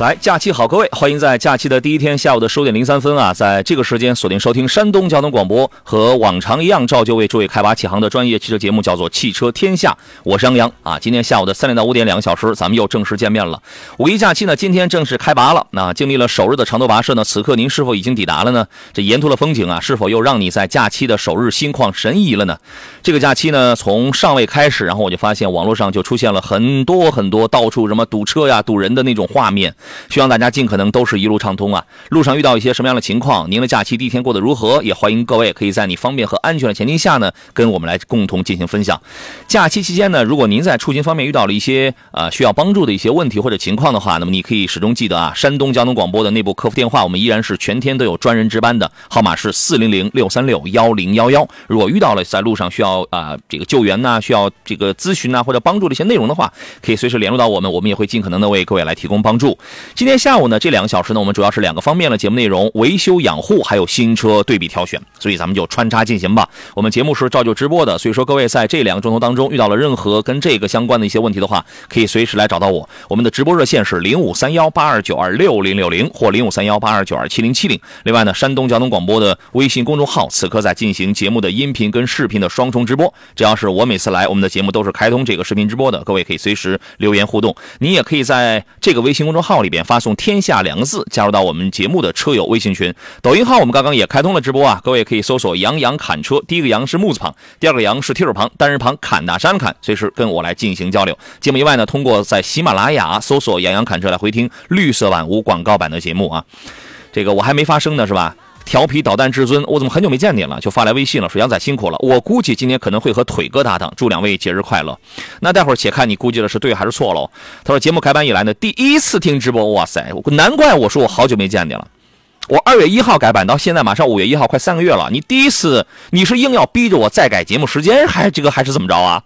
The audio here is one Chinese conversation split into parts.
来，假期好，各位，欢迎在假期的第一天下午的十点零三分啊，在这个时间锁定收听山东交通广播，和往常一样，照旧为诸位开拔启航的专业汽车节目，叫做《汽车天下》，我是杨洋啊。今天下午的三点到五点两个小时，咱们又正式见面了。五一假期呢，今天正式开拔了。那经历了首日的长途跋涉呢，此刻您是否已经抵达了呢？这沿途的风景啊，是否又让你在假期的首日心旷神怡了呢？这个假期呢，从上位开始，然后我就发现网络上就出现了很多很多到处什么堵车呀、堵人的那种画面。希望大家尽可能都是一路畅通啊！路上遇到一些什么样的情况？您的假期第一天过得如何？也欢迎各位可以在你方便和安全的前提下呢，跟我们来共同进行分享。假期期间呢，如果您在出行方面遇到了一些呃需要帮助的一些问题或者情况的话，那么你可以始终记得啊，山东交通广播的内部客服电话，我们依然是全天都有专人值班的，号码是四零零六三六幺零幺幺。如果遇到了在路上需要啊这个救援呐，需要这个咨询呐或者帮助的一些内容的话，可以随时联络到我们，我们也会尽可能的为各位来提供帮助。今天下午呢，这两个小时呢，我们主要是两个方面的节目内容：维修养护，还有新车对比挑选。所以咱们就穿插进行吧。我们节目是照旧直播的，所以说各位在这两个钟头当中遇到了任何跟这个相关的一些问题的话，可以随时来找到我。我们的直播热线是零五三幺八二九二六零六零或零五三幺八二九二七零七零。另外呢，山东交通广播的微信公众号此刻在进行节目的音频跟视频的双重直播。只要是我每次来，我们的节目都是开通这个视频直播的，各位可以随时留言互动。你也可以在这个微信公众号里边发送“天下”。两个字加入到我们节目的车友微信群，抖音号我们刚刚也开通了直播啊，各位可以搜索“杨洋侃车”，第一个“杨”是木字旁，第二个“杨”是提手旁，单人旁，侃大山侃，随时跟我来进行交流。节目以外呢，通过在喜马拉雅搜索“杨洋侃车”来回听绿色版无广告版的节目啊，这个我还没发声呢，是吧？调皮捣蛋至尊，我怎么很久没见你了？就发来微信了，说杨仔辛苦了。我估计今天可能会和腿哥搭档，祝两位节日快乐。那待会儿且看你估计的是对还是错喽。他说节目开班以来呢，第一次听直播，哇塞，难怪我说我好久没见你了。我二月一号改版到现在马上五月一号，快三个月了。你第一次你是硬要逼着我再改节目时间，还是这个还是怎么着啊？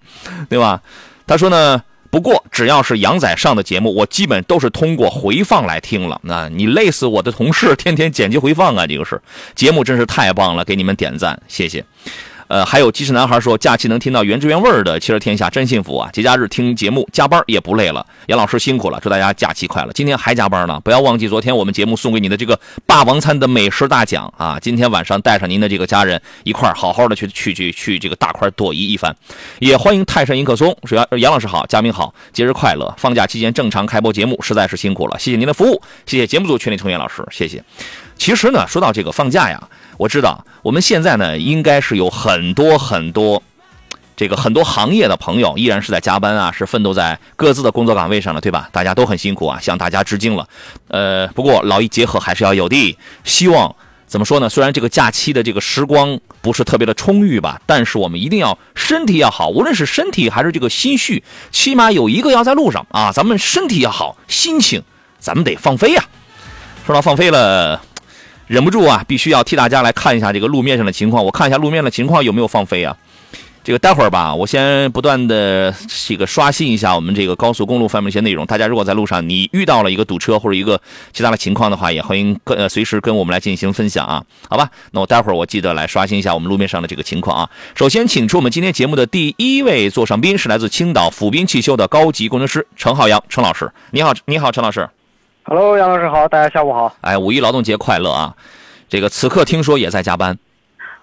对吧？他说呢。不过，只要是杨仔上的节目，我基本都是通过回放来听了。那你累死我的同事，天天剪辑回放啊！这个是节目，真是太棒了，给你们点赞，谢谢。呃，还有机智男孩说，假期能听到原汁原味的《汽车天下》，真幸福啊！节假日听节目，加班也不累了。杨老师辛苦了，祝大家假期快乐。今天还加班呢，不要忘记昨天我们节目送给你的这个霸王餐的美食大奖啊！今天晚上带上您的这个家人一块儿好好的去去去去这个大块朵颐一番。也欢迎泰山迎客松说杨杨老师好，嘉宾好，节日快乐。放假期间正常开播节目，实在是辛苦了，谢谢您的服务，谢谢节目组全体成员老师，谢谢。其实呢，说到这个放假呀。我知道，我们现在呢，应该是有很多很多，这个很多行业的朋友依然是在加班啊，是奋斗在各自的工作岗位上的，对吧？大家都很辛苦啊，向大家致敬了。呃，不过劳逸结合还是要有的。希望怎么说呢？虽然这个假期的这个时光不是特别的充裕吧，但是我们一定要身体要好，无论是身体还是这个心绪，起码有一个要在路上啊。咱们身体要好，心情咱们得放飞呀。说到放飞了。忍不住啊，必须要替大家来看一下这个路面上的情况。我看一下路面的情况有没有放飞啊？这个待会儿吧，我先不断的这个刷新一下我们这个高速公路方面一些内容。大家如果在路上你遇到了一个堵车或者一个其他的情况的话，也欢迎呃随时跟我们来进行分享啊，好吧？那我待会儿我记得来刷新一下我们路面上的这个情况啊。首先，请出我们今天节目的第一位座上宾是来自青岛府滨汽修的高级工程师程浩洋程老师。你好，你好，程老师。Hello，杨老师好，大家下午好。哎，五一劳动节快乐啊！这个此刻听说也在加班，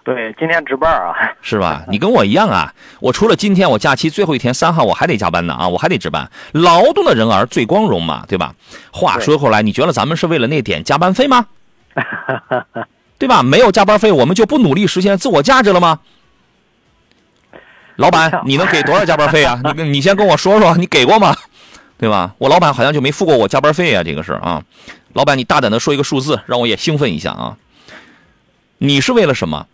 对，今天值班啊，是吧？你跟我一样啊，我除了今天我假期最后一天三号我还得加班呢啊，我还得值班。劳动的人儿最光荣嘛，对吧？话说回来，你觉得咱们是为了那点加班费吗？对吧？没有加班费，我们就不努力实现自我价值了吗？老板，你能给多少加班费啊？你你先跟我说说，你给过吗？对吧？我老板好像就没付过我加班费啊，这个事啊。老板，你大胆的说一个数字，让我也兴奋一下啊。你是为了什么？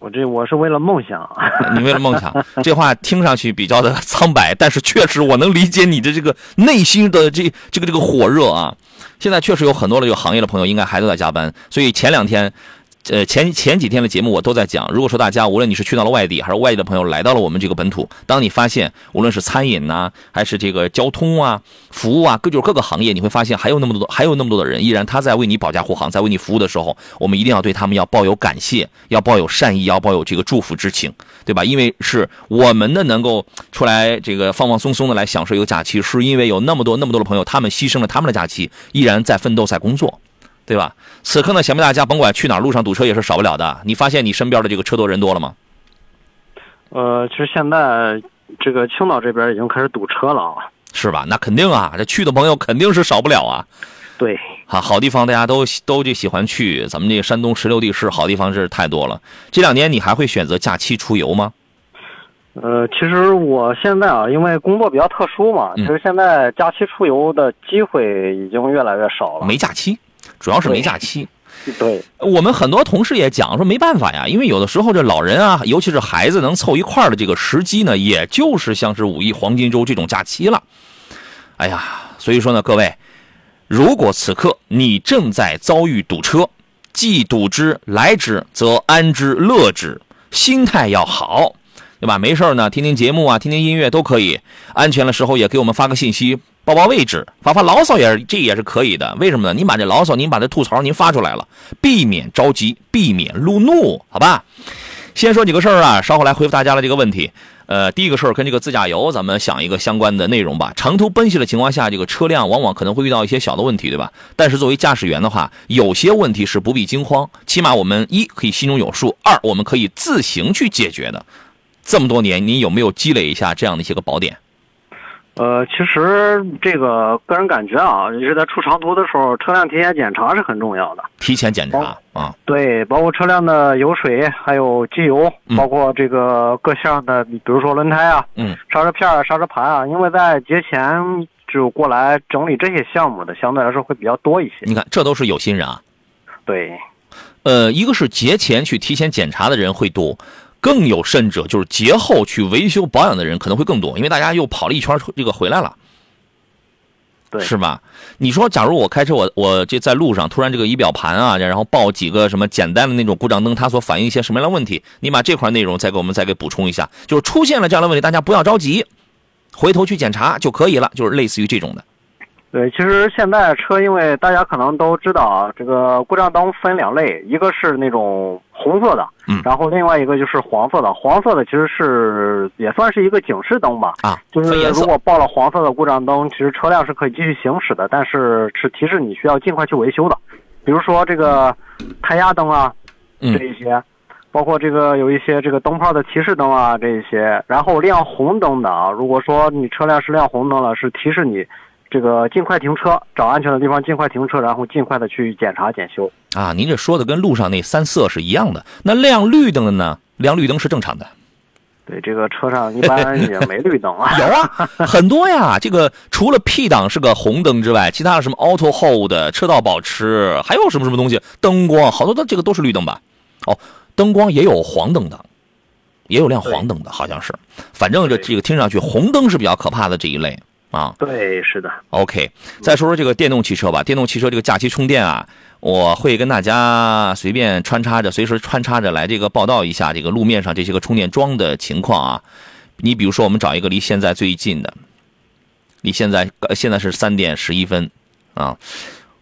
我这我是为了梦想。你为了梦想，这话听上去比较的苍白，但是确实我能理解你的这个内心的这这个这个火热啊。现在确实有很多的这个行业的朋友应该还都在加班，所以前两天呃，前前几天的节目我都在讲，如果说大家无论你是去到了外地，还是外地的朋友来到了我们这个本土，当你发现无论是餐饮呐，还是这个交通啊、服务啊，各就是各个行业，你会发现还有那么多还有那么多的人依然他在为你保驾护航，在为你服务的时候，我们一定要对他们要抱有感谢，要抱有善意，要抱有这个祝福之情，对吧？因为是我们的能够出来这个放放松松的来享受一个假期，是因为有那么多那么多的朋友，他们牺牲了他们的假期，依然在奋斗在工作。对吧？此刻呢，想必大家甭管去哪儿，路上堵车也是少不了的。你发现你身边的这个车多人多了吗？呃，其实现在这个青岛这边已经开始堵车了啊。是吧？那肯定啊，这去的朋友肯定是少不了啊。对，好好地方大家都都就喜欢去，咱们这山东十六地市好地方是太多了。这两年你还会选择假期出游吗？呃，其实我现在啊，因为工作比较特殊嘛，其实现在假期出游的机会已经越来越少了。没假期。主要是没假期，对我们很多同事也讲说没办法呀，因为有的时候这老人啊，尤其是孩子能凑一块儿的这个时机呢，也就是像是五一黄金周这种假期了。哎呀，所以说呢，各位，如果此刻你正在遭遇堵车，既堵之来之，则安之乐之，心态要好，对吧？没事呢，听听节目啊，听听音乐都可以。安全的时候也给我们发个信息。报报位置，发发牢骚也是，这也是可以的。为什么呢？您把这牢骚，您把这吐槽，您发出来了，避免着急，避免路怒，好吧？先说几个事儿啊，稍后来回复大家的这个问题。呃，第一个事儿跟这个自驾游，咱们想一个相关的内容吧。长途奔袭的情况下，这个车辆往往可能会遇到一些小的问题，对吧？但是作为驾驶员的话，有些问题是不必惊慌，起码我们一可以心中有数，二我们可以自行去解决的。这么多年，您有没有积累一下这样的一些个宝典？呃，其实这个个人感觉啊，就是在出长途的时候，车辆提前检查是很重要的。提前检查啊，对，包括车辆的油水，还有机油，包括这个各项的，比如说轮胎啊，嗯，刹车片啊、刹车盘啊，因为在节前就过来整理这些项目的，相对来说会比较多一些。你看，这都是有心人啊。对，呃，一个是节前去提前检查的人会多。更有甚者，就是节后去维修保养的人可能会更多，因为大家又跑了一圈这个回来了，对，是吧？你说，假如我开车，我我这在路上突然这个仪表盘啊，然后报几个什么简单的那种故障灯，它所反映一些什么样的问题？你把这块内容再给我们再给补充一下，就是出现了这样的问题，大家不要着急，回头去检查就可以了，就是类似于这种的。对，其实现在车，因为大家可能都知道啊，这个故障灯分两类，一个是那种红色的，嗯，然后另外一个就是黄色的。黄色的其实是也算是一个警示灯吧，啊，就是如果报了黄色的故障灯，其实车辆是可以继续行驶的，但是是提示你需要尽快去维修的。比如说这个胎压灯啊，这一些，包括这个有一些这个灯泡的提示灯啊，这一些。然后亮红灯的啊，如果说你车辆是亮红灯了，是提示你。这个尽快停车，找安全的地方尽快停车，然后尽快的去检查检修。啊，您这说的跟路上那三色是一样的。那亮绿灯的呢？亮绿灯是正常的。对，这个车上一般也没绿灯啊。有啊，很多呀。这个除了 P 档是个红灯之外，其他的什么 Auto Hold、车道保持，还有什么什么东西，灯光，好多的这个都是绿灯吧？哦，灯光也有黄灯的，也有亮黄灯的，好像是。反正这这个听上去红灯是比较可怕的这一类。啊，对，是的。OK，再说说这个电动汽车吧。电动汽车这个假期充电啊，我会跟大家随便穿插着，随时穿插着来这个报道一下这个路面上这些个充电桩的情况啊。你比如说，我们找一个离现在最近的，离现在现在是三点十一分啊。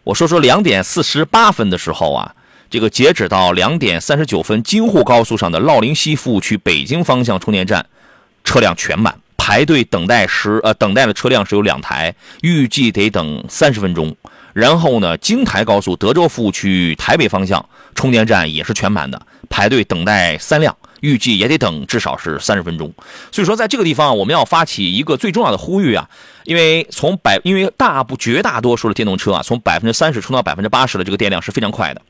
我说说两点四十八分的时候啊，这个截止到两点三十九分，京沪高速上的乐陵西服务区北京方向充电站车辆全满。排队等待时，呃，等待的车辆是有两台，预计得等三十分钟。然后呢，京台高速德州服务区台北方向充电站也是全满的，排队等待三辆，预计也得等至少是三十分钟。所以说，在这个地方我们要发起一个最重要的呼吁啊，因为从百，因为大部绝大多数的电动车啊，从百分之三十充到百分之八十的这个电量是非常快的。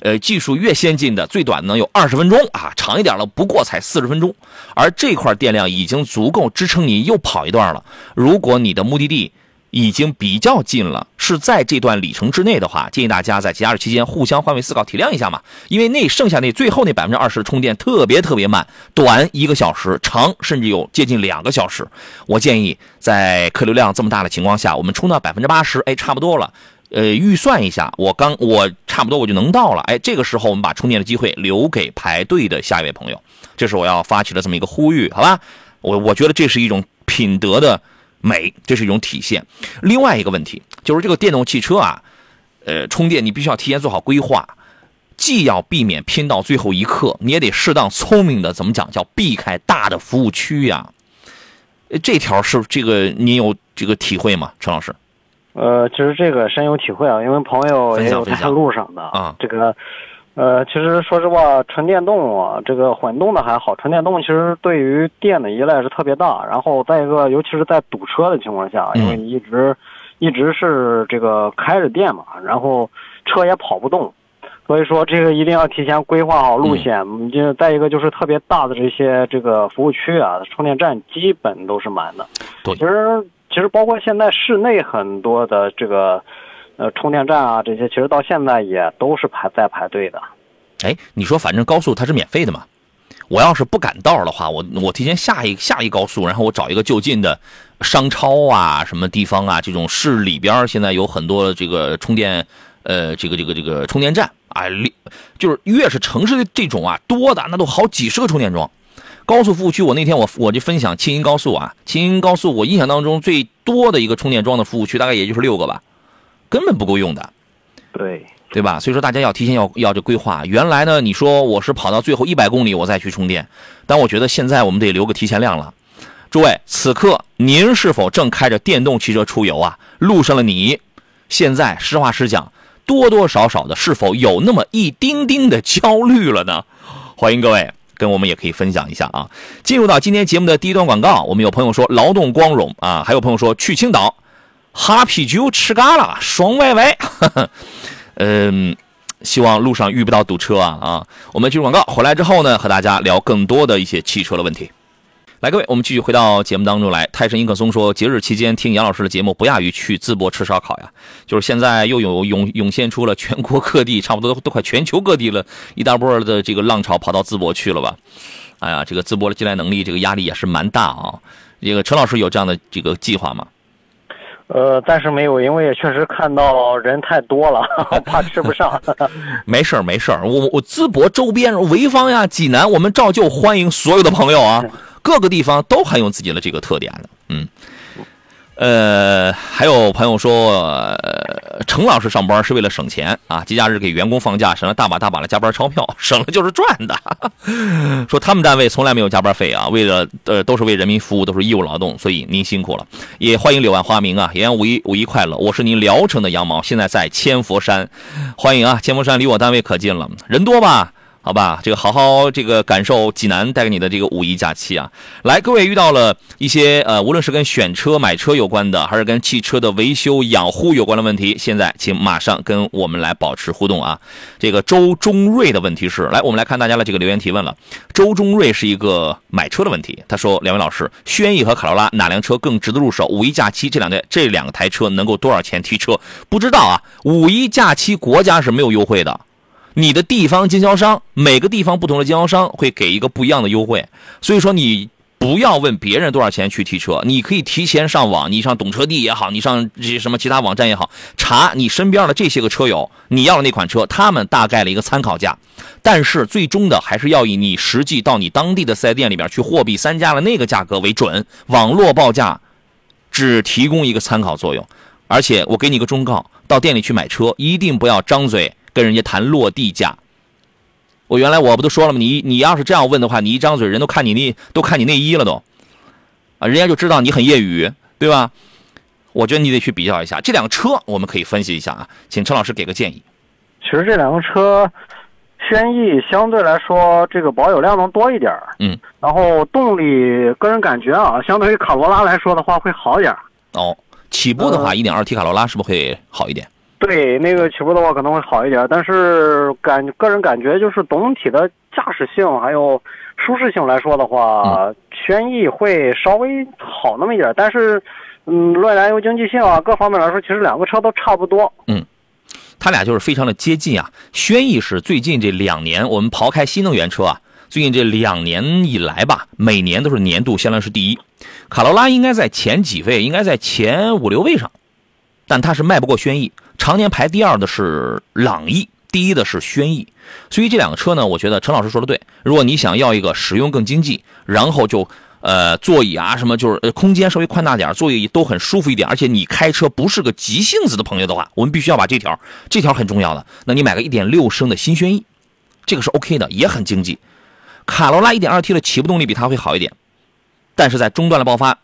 呃，技术越先进的，最短能有二十分钟啊，长一点了不过才四十分钟。而这块电量已经足够支撑你又跑一段了。如果你的目的地已经比较近了，是在这段里程之内的话，建议大家在节假日期间互相换位思考，体谅一下嘛。因为那剩下那最后那百分之二十充电特别特别慢，短一个小时，长甚至有接近两个小时。我建议在客流量这么大的情况下，我们充到百分之八十，哎，差不多了。呃，预算一下，我刚我差不多我就能到了。哎，这个时候我们把充电的机会留给排队的下一位朋友，这是我要发起的这么一个呼吁，好吧？我我觉得这是一种品德的美，这是一种体现。另外一个问题就是这个电动汽车啊，呃，充电你必须要提前做好规划，既要避免拼到最后一刻，你也得适当聪明的怎么讲叫避开大的服务区呀。这条是这个您有这个体会吗，陈老师？呃，其实这个深有体会啊，因为朋友也有在路上的啊。这个，呃，其实说实话，纯电动啊，这个混动的还好，纯电动其实对于电的依赖是特别大。然后再一个，尤其是在堵车的情况下，因为你一直一直是这个开着电嘛，然后车也跑不动，所以说这个一定要提前规划好路线。就再一个就是特别大的这些这个服务区啊，充电站基本都是满的。对，其实。其实包括现在室内很多的这个，呃，充电站啊，这些其实到现在也都是排在排队的。哎，你说反正高速它是免费的嘛？我要是不赶道的话，我我提前下一下一高速，然后我找一个就近的商超啊，什么地方啊，这种市里边现在有很多这个充电，呃，这个这个这个充电站啊，就是越是城市的这种啊多的，那都好几十个充电桩。高速服务区，我那天我我就分享青银高速啊，青银高速我印象当中最多的一个充电桩的服务区大概也就是六个吧，根本不够用的，对对吧？所以说大家要提前要要这规划。原来呢，你说我是跑到最后一百公里我再去充电，但我觉得现在我们得留个提前量了。诸位，此刻您是否正开着电动汽车出游啊？路上的你，现在实话实讲，多多少少的是否有那么一丁丁的焦虑了呢？欢迎各位。跟我们也可以分享一下啊！进入到今天节目的第一段广告，我们有朋友说劳动光荣啊，还有朋友说去青岛，哈啤酒吃嘎啦，爽歪歪。嗯，希望路上遇不到堵车啊啊！我们进入广告，回来之后呢，和大家聊更多的一些汽车的问题。来，各位，我们继续回到节目当中来。泰神尹可松说，节日期间听杨老师的节目不亚于去淄博吃烧烤呀。就是现在又有涌涌现出了全国各地，差不多都快全球各地了一大波的这个浪潮跑到淄博去了吧？哎呀，这个淄博的接待能力，这个压力也是蛮大啊。这个陈老师有这样的这个计划吗？呃，暂时没有，因为也确实看到人太多了，怕吃不上。没事儿，没事儿，我我淄博周边潍坊呀、济南，我们照旧欢迎所有的朋友啊。各个地方都很有自己的这个特点的，嗯，呃，还有朋友说，程老师上班是为了省钱啊，节假日给员工放假，省了大把大把的加班钞票，省了就是赚的。说他们单位从来没有加班费啊，为了呃都是为人民服务，都是义务劳动，所以您辛苦了。也欢迎柳暗花明啊，也五一五一快乐。我是您聊城的羊毛，现在在千佛山，欢迎啊，千佛山离我单位可近了，人多吧？好吧，这个好好这个感受济南带给你的这个五一假期啊！来，各位遇到了一些呃，无论是跟选车、买车有关的，还是跟汽车的维修养护有关的问题，现在请马上跟我们来保持互动啊！这个周中瑞的问题是，来，我们来看大家的这个留言提问了。周中瑞是一个买车的问题，他说：两位老师，轩逸和卡罗拉哪辆车更值得入手？五一假期这两台这两台车能够多少钱提车？不知道啊，五一假期国家是没有优惠的。你的地方经销商，每个地方不同的经销商会给一个不一样的优惠，所以说你不要问别人多少钱去提车，你可以提前上网，你上懂车帝也好，你上这些什么其他网站也好，查你身边的这些个车友，你要的那款车，他们大概的一个参考价，但是最终的还是要以你实际到你当地的四 S 店里边去货比三家的那个价格为准，网络报价只提供一个参考作用，而且我给你个忠告，到店里去买车一定不要张嘴。跟人家谈落地价，我原来我不都说了吗？你你要是这样问的话，你一张嘴，人都看你那都看你内衣了都，啊，人家就知道你很业余，对吧？我觉得你得去比较一下这两个车，我们可以分析一下啊，请陈老师给个建议。其实这两个车，轩逸相对来说这个保有量能多一点嗯，然后动力个人感觉啊，相对于卡罗拉来说的话会好一点哦，起步的话，一点二 T 卡罗拉是不是会好一点？对，那个起步的话可能会好一点，但是感个人感觉就是总体的驾驶性还有舒适性来说的话，轩逸会稍微好那么一点。但是，嗯，论燃油经济性啊各方面来说，其实两个车都差不多。嗯，它俩就是非常的接近啊。轩逸是最近这两年，我们刨开新能源车啊，最近这两年以来吧，每年都是年度销量是第一。卡罗拉应该在前几位，应该在前五六位上，但它是卖不过轩逸。常年排第二的是朗逸，第一的是轩逸。所以这两个车呢，我觉得陈老师说的对。如果你想要一个使用更经济，然后就呃座椅啊什么就是空间稍微宽大点，座椅都很舒服一点，而且你开车不是个急性子的朋友的话，我们必须要把这条这条很重要的。那你买个1.6升的新轩逸，这个是 OK 的，也很经济。卡罗拉 1.2T 的起步动力比它会好一点，但是在中段的爆发，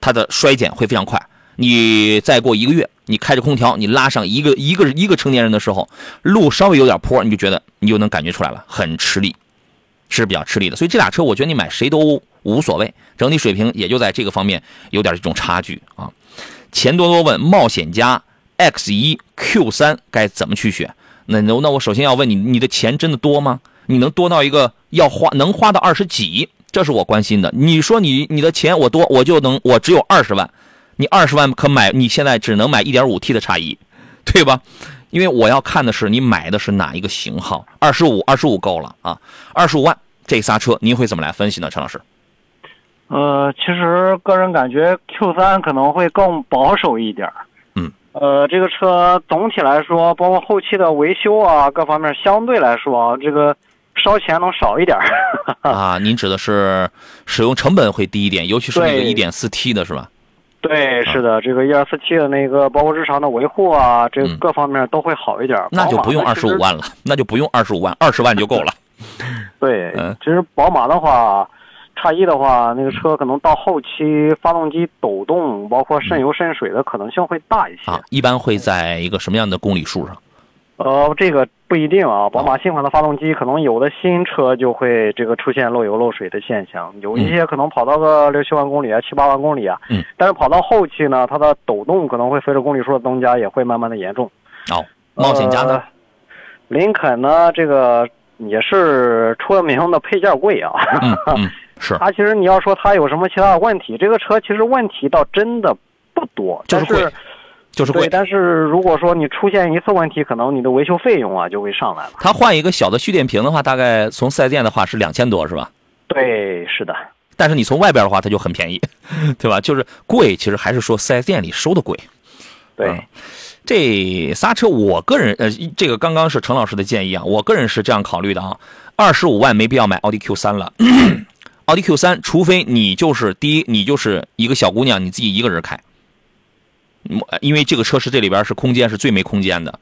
它的衰减会非常快。你再过一个月，你开着空调，你拉上一个一个一个成年人的时候，路稍微有点坡，你就觉得你就能感觉出来了，很吃力，是比较吃力的。所以这俩车，我觉得你买谁都无所谓，整体水平也就在这个方面有点这种差距啊。钱多多问冒险家 X 一 Q 三该怎么去选？那那那我首先要问你，你的钱真的多吗？你能多到一个要花能花到二十几？这是我关心的。你说你你的钱我多，我就能我只有二十万。你二十万可买，你现在只能买一点五 T 的叉一，对吧？因为我要看的是你买的是哪一个型号。二十五，二十五够了啊！二十五万这仨车，您会怎么来分析呢，陈老师？呃，其实个人感觉 Q 三可能会更保守一点。嗯。呃，这个车总体来说，包括后期的维修啊，各方面相对来说，这个烧钱能少一点。啊，您指的是使用成本会低一点，尤其是那个一点四 T 的是吧？对，是的，这个一二四七的那个，包括日常的维护啊，这各方面都会好一点。那就不用二十五万了，那就不用二十五万，二十万就够了。对，其实宝马的话，叉一的话，那个车可能到后期发动机抖动，包括渗油渗水的可能性会大一些。啊，一般会在一个什么样的公里数上？呃，这个不一定啊。宝马新款的发动机，可能有的新车就会这个出现漏油漏水的现象，有一些可能跑到个六七万公里啊，七八万公里啊。嗯。但是跑到后期呢，它的抖动可能会随着公里数的增加，也会慢慢的严重。好，冒险家呢？林肯呢？这个也是出了名的配件贵啊。嗯嗯。是。它其实你要说它有什么其他的问题，这个车其实问题倒真的不多，就是贵。就是贵，但是如果说你出现一次问题，可能你的维修费用啊就会上来了。他换一个小的蓄电瓶的话，大概从四 S 店的话是两千多，是吧？对，是的。但是你从外边的话，它就很便宜，对吧？就是贵，其实还是说四 S 店里收的贵。对，这仨车，我个人呃，这个刚刚是陈老师的建议啊，我个人是这样考虑的啊，二十五万没必要买奥迪 Q 三了，奥迪 Q 三，除非你就是第一，你就是一个小姑娘，你自己一个人开。因为这个车是这里边是空间是最没空间的，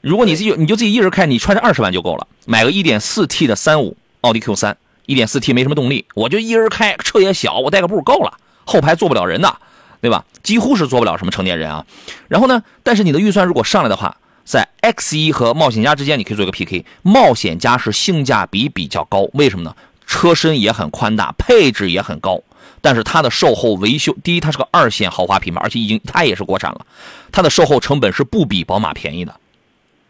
如果你自己你就自己一人开，你揣着二十万就够了，买个一点四 T 的三五奥迪 Q 三，一点四 T 没什么动力，我就一人开，车也小，我带个步够了，后排坐不了人的，对吧？几乎是坐不了什么成年人啊。然后呢，但是你的预算如果上来的话，在 X 一和冒险家之间你可以做一个 PK，冒险家是性价比比较高，为什么呢？车身也很宽大，配置也很高。但是它的售后维修，第一，它是个二线豪华品牌，而且已经它也是国产了，它的售后成本是不比宝马便宜的，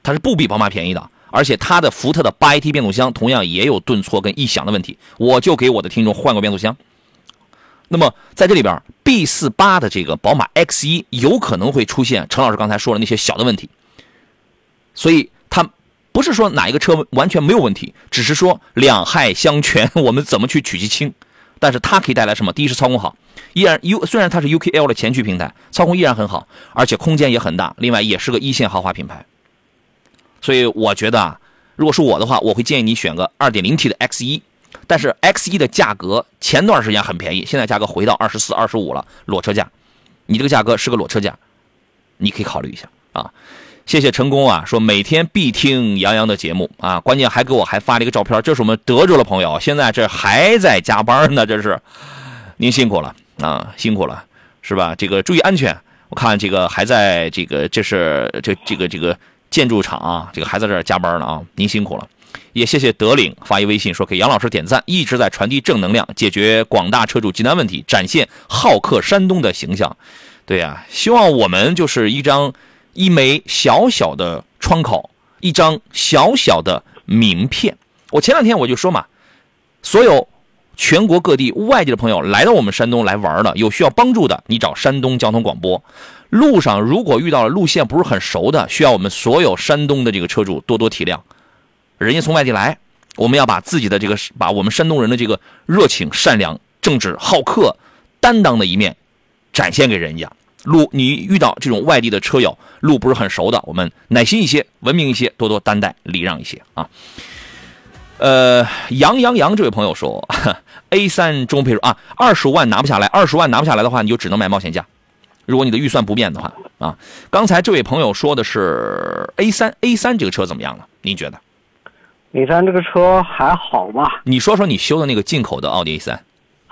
它是不比宝马便宜的，而且它的福特的八 AT 变速箱同样也有顿挫跟异响的问题，我就给我的听众换过变速箱。那么在这里边，B 四八的这个宝马 X 一有可能会出现陈老师刚才说的那些小的问题，所以它不是说哪一个车完全没有问题，只是说两害相权，我们怎么去取其轻？但是它可以带来什么？第一是操控好，依然 U 虽然它是 UKL 的前驱平台，操控依然很好，而且空间也很大。另外也是个一线豪华品牌，所以我觉得啊，如果是我的话，我会建议你选个 2.0T 的 X1。但是 X1 的价格前段时间很便宜，现在价格回到二十四、二十五了，裸车价。你这个价格是个裸车价，你可以考虑一下啊。谢谢成功啊！说每天必听杨洋的节目啊，关键还给我还发了一个照片，这是我们德州的朋友，现在这还在加班呢，这是，您辛苦了啊，辛苦了，是吧？这个注意安全。我看这个还在这个，这是这这个这个建筑厂啊，这个还在这儿加班呢啊，您辛苦了。也谢谢德领发一微信说给杨老师点赞，一直在传递正能量，解决广大车主急难问题，展现好客山东的形象。对呀，希望我们就是一张。一枚小小的窗口，一张小小的名片。我前两天我就说嘛，所有全国各地外地的朋友来到我们山东来玩的，有需要帮助的，你找山东交通广播。路上如果遇到了路线不是很熟的，需要我们所有山东的这个车主多多体谅。人家从外地来，我们要把自己的这个，把我们山东人的这个热情、善良、正直、好客、担当的一面展现给人家。路你遇到这种外地的车友，路不是很熟的，我们耐心一些，文明一些，多多担待，礼让一些啊。呃，杨洋洋这位朋友说，A 三中配啊，二十五万拿不下来，二十万拿不下来的话，你就只能买冒险价。如果你的预算不变的话啊，刚才这位朋友说的是 A 三，A 三这个车怎么样了？您觉得？A 三这个车还好吧？你说说你修的那个进口的奥迪 A 三。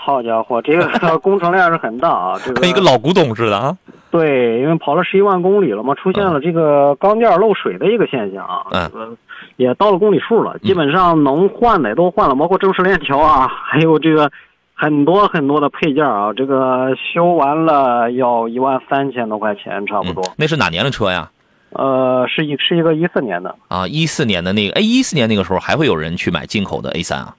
好家伙，这个 工程量是很大啊！这个跟一个老古董似的啊。对，因为跑了十一万公里了嘛，出现了这个钢垫漏水的一个现象啊。嗯。也到了公里数了，基本上能换的都换了，包括正时链条啊，还有这个很多很多的配件啊。这个修完了要一万三千多块钱，差不多。那是哪年的车呀？呃，是一是一个一四年的啊，一四年的那个，哎，一四年那个时候还会有人去买进口的 A 三啊？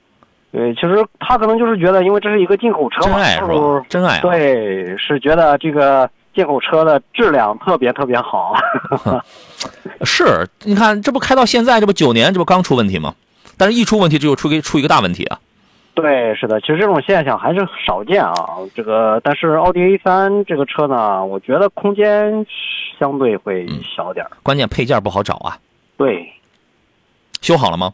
对，其实他可能就是觉得，因为这是一个进口车嘛，真爱是吧？真爱。对，是觉得这个。进口车的质量特别特别好，是，你看这不开到现在，这不九年，这不刚出问题吗？但是一出问题，就出个出一个大问题啊。对，是的，其实这种现象还是少见啊。这个，但是奥迪 A 三这个车呢，我觉得空间相对会小点关键配件不好找啊。对，修好了吗？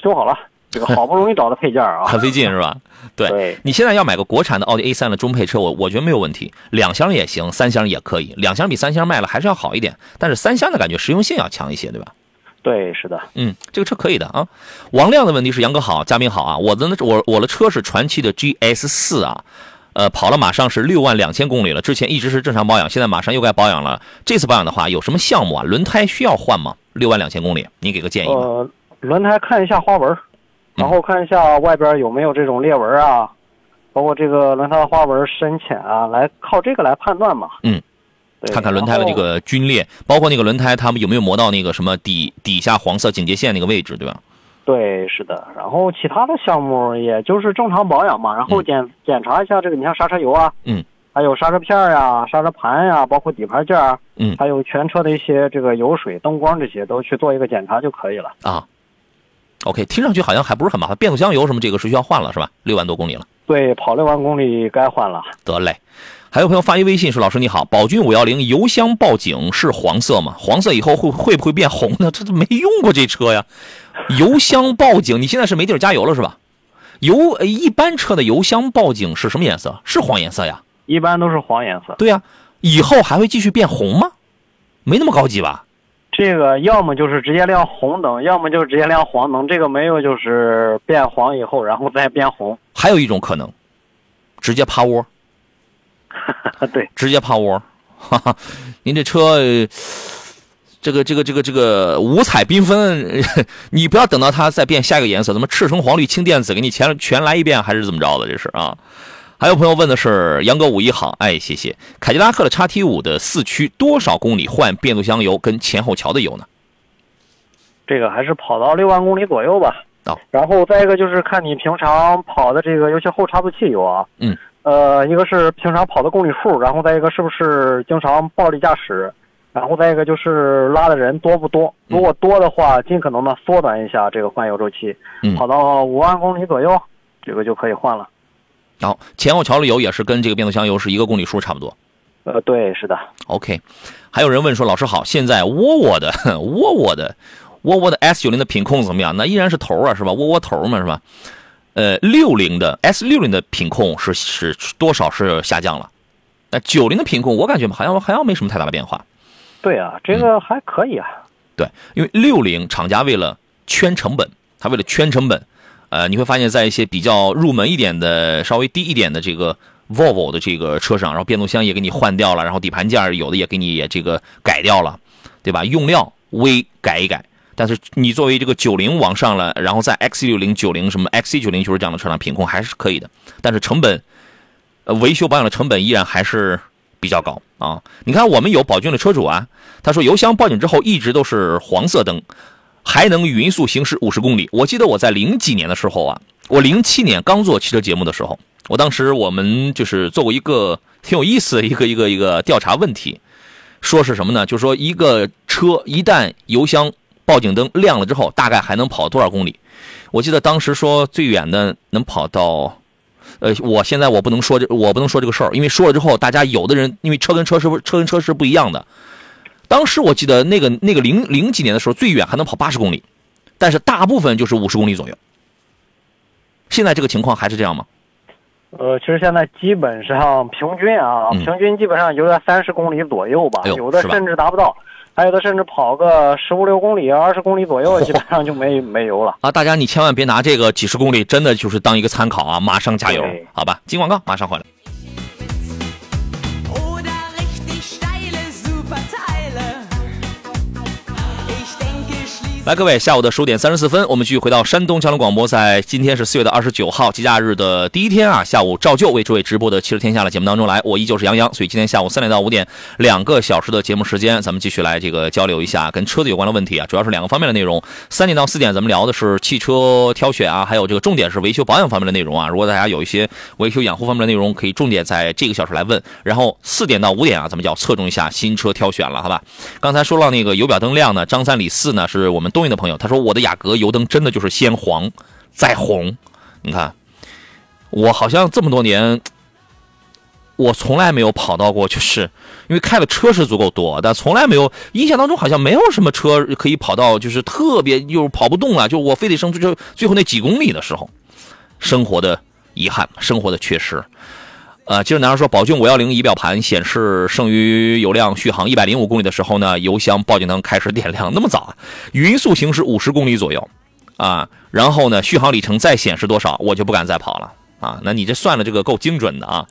修好了。这个好不容易找的配件啊，很费劲是吧？对，你现在要买个国产的奥迪 A 三的中配车，我我觉得没有问题，两厢也行，三厢也可以，两厢比三厢卖了还是要好一点，但是三厢的感觉实用性要强一些，对吧？对，是的，嗯，这个车可以的啊。王亮的问题是杨哥好，嘉宾好啊，我的我我的车是传祺的 GS 四啊，呃，跑了马上是六万两千公里了，之前一直是正常保养，现在马上又该保养了，这次保养的话有什么项目啊？轮胎需要换吗？六万两千公里，你给个建议。呃，轮胎看一下花纹。然后看一下外边有没有这种裂纹啊，包括这个轮胎的花纹深浅啊，来靠这个来判断嘛。嗯，看看轮胎的这个皲裂，包括那个轮胎它们有没有磨到那个什么底底下黄色警戒线那个位置，对吧？对，是的。然后其他的项目也就是正常保养嘛，然后检检查一下这个，你像刹车油啊，嗯，还有刹车片呀、刹车盘呀，包括底盘件儿，嗯，还有全车的一些这个油水、灯光这些都去做一个检查就可以了啊。OK，听上去好像还不是很麻烦。变速箱油什么这个是需要换了是吧？六万多公里了。对，跑六万公里该换了。得嘞。还有朋友发一微信说：“老师你好，宝骏五幺零油箱报警是黄色吗？黄色以后会会不会变红呢？这都没用过这车呀。油箱报警，你现在是没地儿加油了是吧？油一般车的油箱报警是什么颜色？是黄颜色呀？一般都是黄颜色。对呀，以后还会继续变红吗？没那么高级吧？这个要么就是直接亮红灯，要么就是直接亮黄灯。这个没有，就是变黄以后，然后再变红。还有一种可能，直接趴窝。对，直接趴窝。哈哈，您这车，这个这个这个这个五彩缤纷，你不要等到它再变下一个颜色，怎么赤橙黄绿青靛紫给你全全来一遍，还是怎么着的？这是啊。还有朋友问的是杨哥五一好，哎，谢谢。凯迪拉克的叉 T 五的四驱多少公里换变速箱油跟前后桥的油呢？这个还是跑到六万公里左右吧。哦。然后再一个就是看你平常跑的这个，尤其后差速器油啊。嗯。呃，一个是平常跑的公里数，然后再一个是不是经常暴力驾驶，然后再一个就是拉的人多不多。如果多的话，尽可能的缩短一下这个换油周期。嗯。跑到五万公里左右，这个就可以换了。然后前后桥的油也是跟这个变速箱油是一个公里数差不多。呃，对，是的。OK，还有人问说，老师好，现在沃沃的 沃沃的沃沃的 S 九零的品控怎么样？那依然是头啊，是吧？沃沃头嘛，是吧？呃，六零的 S 六零的品控是是多少是下降了？那九零的品控我感觉好像好像没什么太大的变化。对啊，这个还可以啊。对，因为六零厂家为了圈成本，他为了圈成本。呃，你会发现在一些比较入门一点的、稍微低一点的这个 Volvo 的这个车上，然后变速箱也给你换掉了，然后底盘件有的也给你也这个改掉了，对吧？用料微改一改，但是你作为这个九零往上了，然后在 X 六零、九零什么 XC 九零就是这样的车上品控还是可以的，但是成本，呃，维修保养的成本依然还是比较高啊。你看我们有宝骏的车主啊，他说油箱报警之后一直都是黄色灯。还能匀速行驶五十公里。我记得我在零几年的时候啊，我零七年刚做汽车节目的时候，我当时我们就是做过一个挺有意思的一个一个一个调查问题，说是什么呢？就是说一个车一旦油箱报警灯亮了之后，大概还能跑多少公里？我记得当时说最远的能跑到呃，我现在我不能说这，我不能说这个事儿，因为说了之后，大家有的人因为车跟车是不车跟车是不一样的。当时我记得那个那个零零几年的时候，最远还能跑八十公里，但是大部分就是五十公里左右。现在这个情况还是这样吗？呃，其实现在基本上平均啊，平均基本上就在三十公里左右吧，有的甚至达不到。还有的甚至跑个十五六公里、二十公里左右，基本上就没没油了啊！大家你千万别拿这个几十公里，真的就是当一个参考啊！马上加油，好吧？进广告，马上回来。来，各位，下午的十五点三十四分，我们继续回到山东交通广播，在今天是四月的二十九号，节假日的第一天啊，下午照旧为诸位直播的《汽车天下》的节目当中来，我依旧是杨洋，所以今天下午三点到五点两个小时的节目时间，咱们继续来这个交流一下跟车子有关的问题啊，主要是两个方面的内容。三点到四点，咱们聊的是汽车挑选啊，还有这个重点是维修保养方面的内容啊。如果大家有一些维修养护方面的内容，可以重点在这个小时来问。然后四点到五点啊，咱们就要侧重一下新车挑选了，好吧？刚才说到那个油表灯亮呢，张三李四呢，是我们东营的朋友，他说我的雅阁油灯真的就是先黄再红，你看，我好像这么多年，我从来没有跑到过，就是因为开的车是足够多，但从来没有印象当中好像没有什么车可以跑到就是特别又跑不动了，就我非得剩最最后那几公里的时候，生活的遗憾，生活的缺失。呃，接着男孩说，宝骏五幺零仪表盘显示剩余油量续航一百零五公里的时候呢，油箱报警灯开始点亮，那么早啊？匀速行驶五十公里左右，啊，然后呢，续航里程再显示多少，我就不敢再跑了啊。那你这算的这个够精准的啊。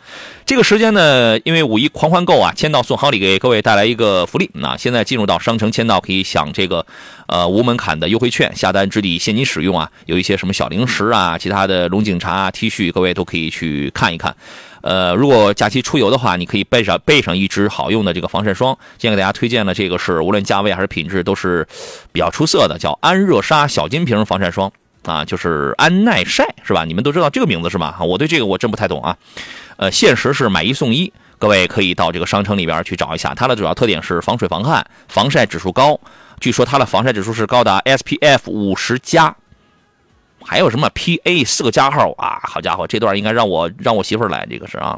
这个时间呢，因为五一狂欢购啊，签到送好礼，给各位带来一个福利。那现在进入到商城签到，可以享这个呃无门槛的优惠券，下单之抵现金使用啊，有一些什么小零食啊，其他的龙井茶、T 恤，各位都可以去看一看。呃，如果假期出游的话，你可以备上备上一支好用的这个防晒霜。今天给大家推荐的这个是无论价位还是品质都是比较出色的，叫安热沙小金瓶防晒霜啊，就是安耐晒是吧？你们都知道这个名字是吧？我对这个我真不太懂啊。呃，限时是买一送一，各位可以到这个商城里边去找一下。它的主要特点是防水防汗，防晒指数高，据说它的防晒指数是高达 SPF 五十加。还有什么 P A 四个加号啊？好家伙，这段应该让我让我媳妇儿来，这个是啊。